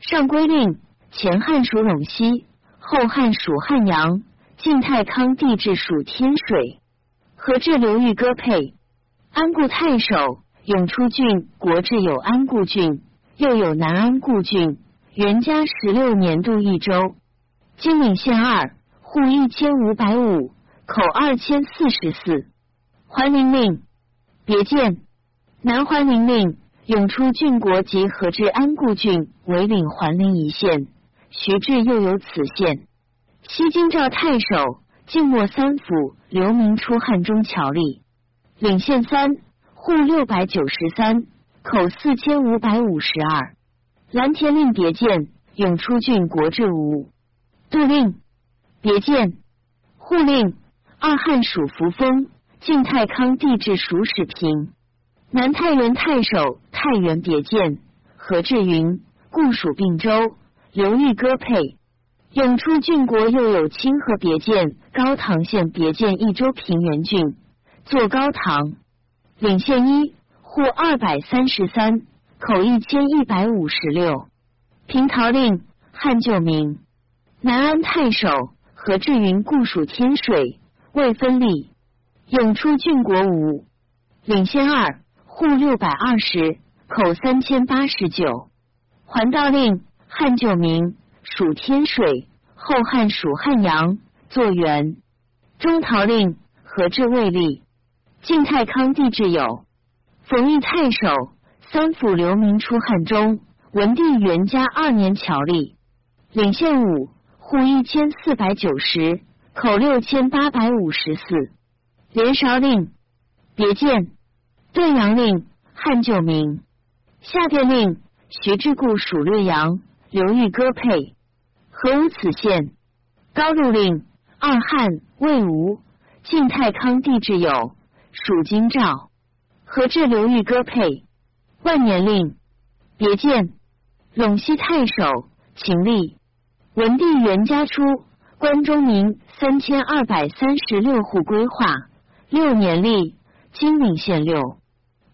上归令前汉属陇西后汉属汉阳晋太康帝制属天水。何至流域割配，安固太守永出郡国治有安固郡，又有南安固郡。元嘉十六年度一州，金陵县二户一千五百五，口二千四十四。桓灵令别见南桓宁令永出郡国及何至安固郡为领桓陵一县。徐志又有此县。西京赵太守。晋末三府刘明出汉中侨吏，领县三户六百九十三，口四千五百五十二。蓝田令别见永出郡国治吴。杜令别见户令二汉属扶风。晋太康帝制属始平。南太原太守太原别见何志云故属并州。刘裕割配。永出郡国又有清河别县、高唐县别县一州平原郡，作高唐领县一户二百三十三，口一千一百五十六。平陶令汉旧名南安太守何志云故属天水，未分立。永出郡国五领县二户六百二十，口三千八十九。环道令汉旧名。属天水，后汉属汉阳，作元。中陶令何至未立。晋太康帝制有冯异太守，三府留名出汉中。文帝元嘉二年侨立，领县五户一千四百九十，口六千八百五十四。连韶令别见顿阳令汉旧名。下殿令徐志固属略阳，刘裕割配。何无此县？高禄令二汉魏吴晋太康帝挚友，属京兆。何至刘裕歌配。万年令。别见。陇西太守秦立。文帝元嘉初，关中民三千二百三十六户规划。六年历，金陵县六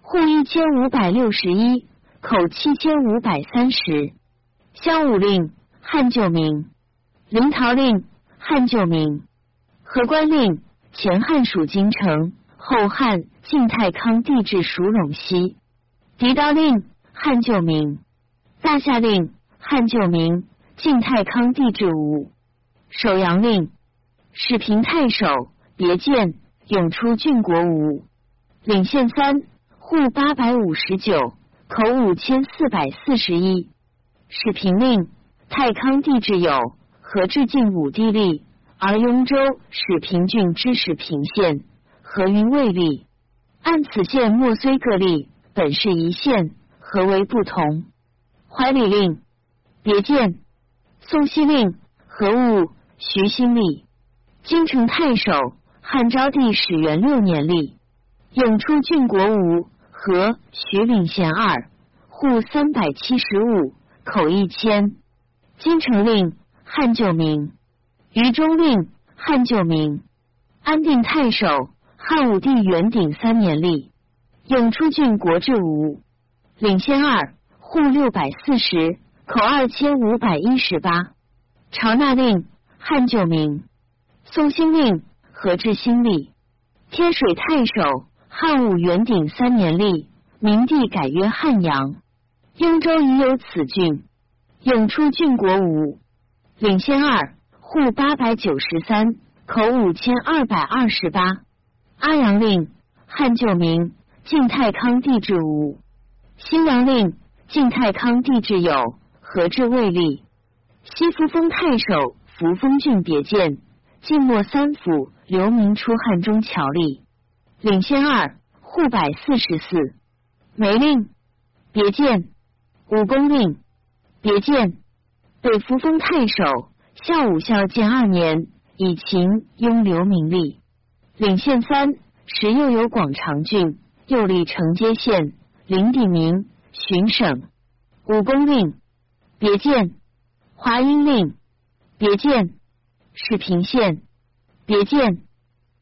户一千五百六十一，口七千五百三十。襄武令，汉旧名。临洮令，汉旧名。河关令，前汉属京城，后汉晋太康帝制属陇西。狄刀令，汉旧名。大夏令，汉旧名。晋太康帝制吴。首阳令，始平太守别见，永出郡国吴。领县三户八百五十九，口五千四百四十一。始平令，太康帝制有，何至晋武帝立，而雍州始平郡之始平县，何云未立？按此县莫虽各立，本是一县，何为不同？怀里令，别见。宋熙令，何物？徐新立。京城太守，汉昭帝始元六年立。永出郡国吴，和徐领县二户三百七十五，口一千。金城令，汉旧名。于中令，汉旧名。安定太守，汉武帝元鼎三年立。永出郡国治吴，领先二户六百四十。口二千五百一十八，朝纳令汉旧名，宋兴令何志新立，天水太守汉武元鼎三年立，明帝改曰汉阳。雍州已有此郡，永出郡国五，领先二户八百九十三，口五千二百二十八。阿阳令汉旧名，晋太康帝制五，新阳令晋太康帝制有。何至未立？西扶风太守扶风郡别建，晋末三府留名出汉中侨吏，领先二户百四十四。梅令别见，武功令别见，北扶风太守孝武孝建二年，以秦雍留名立，领县三时又有广长郡，又立承接县，领地名巡省。武功令。别见，华阴令；别见，是平县；别见，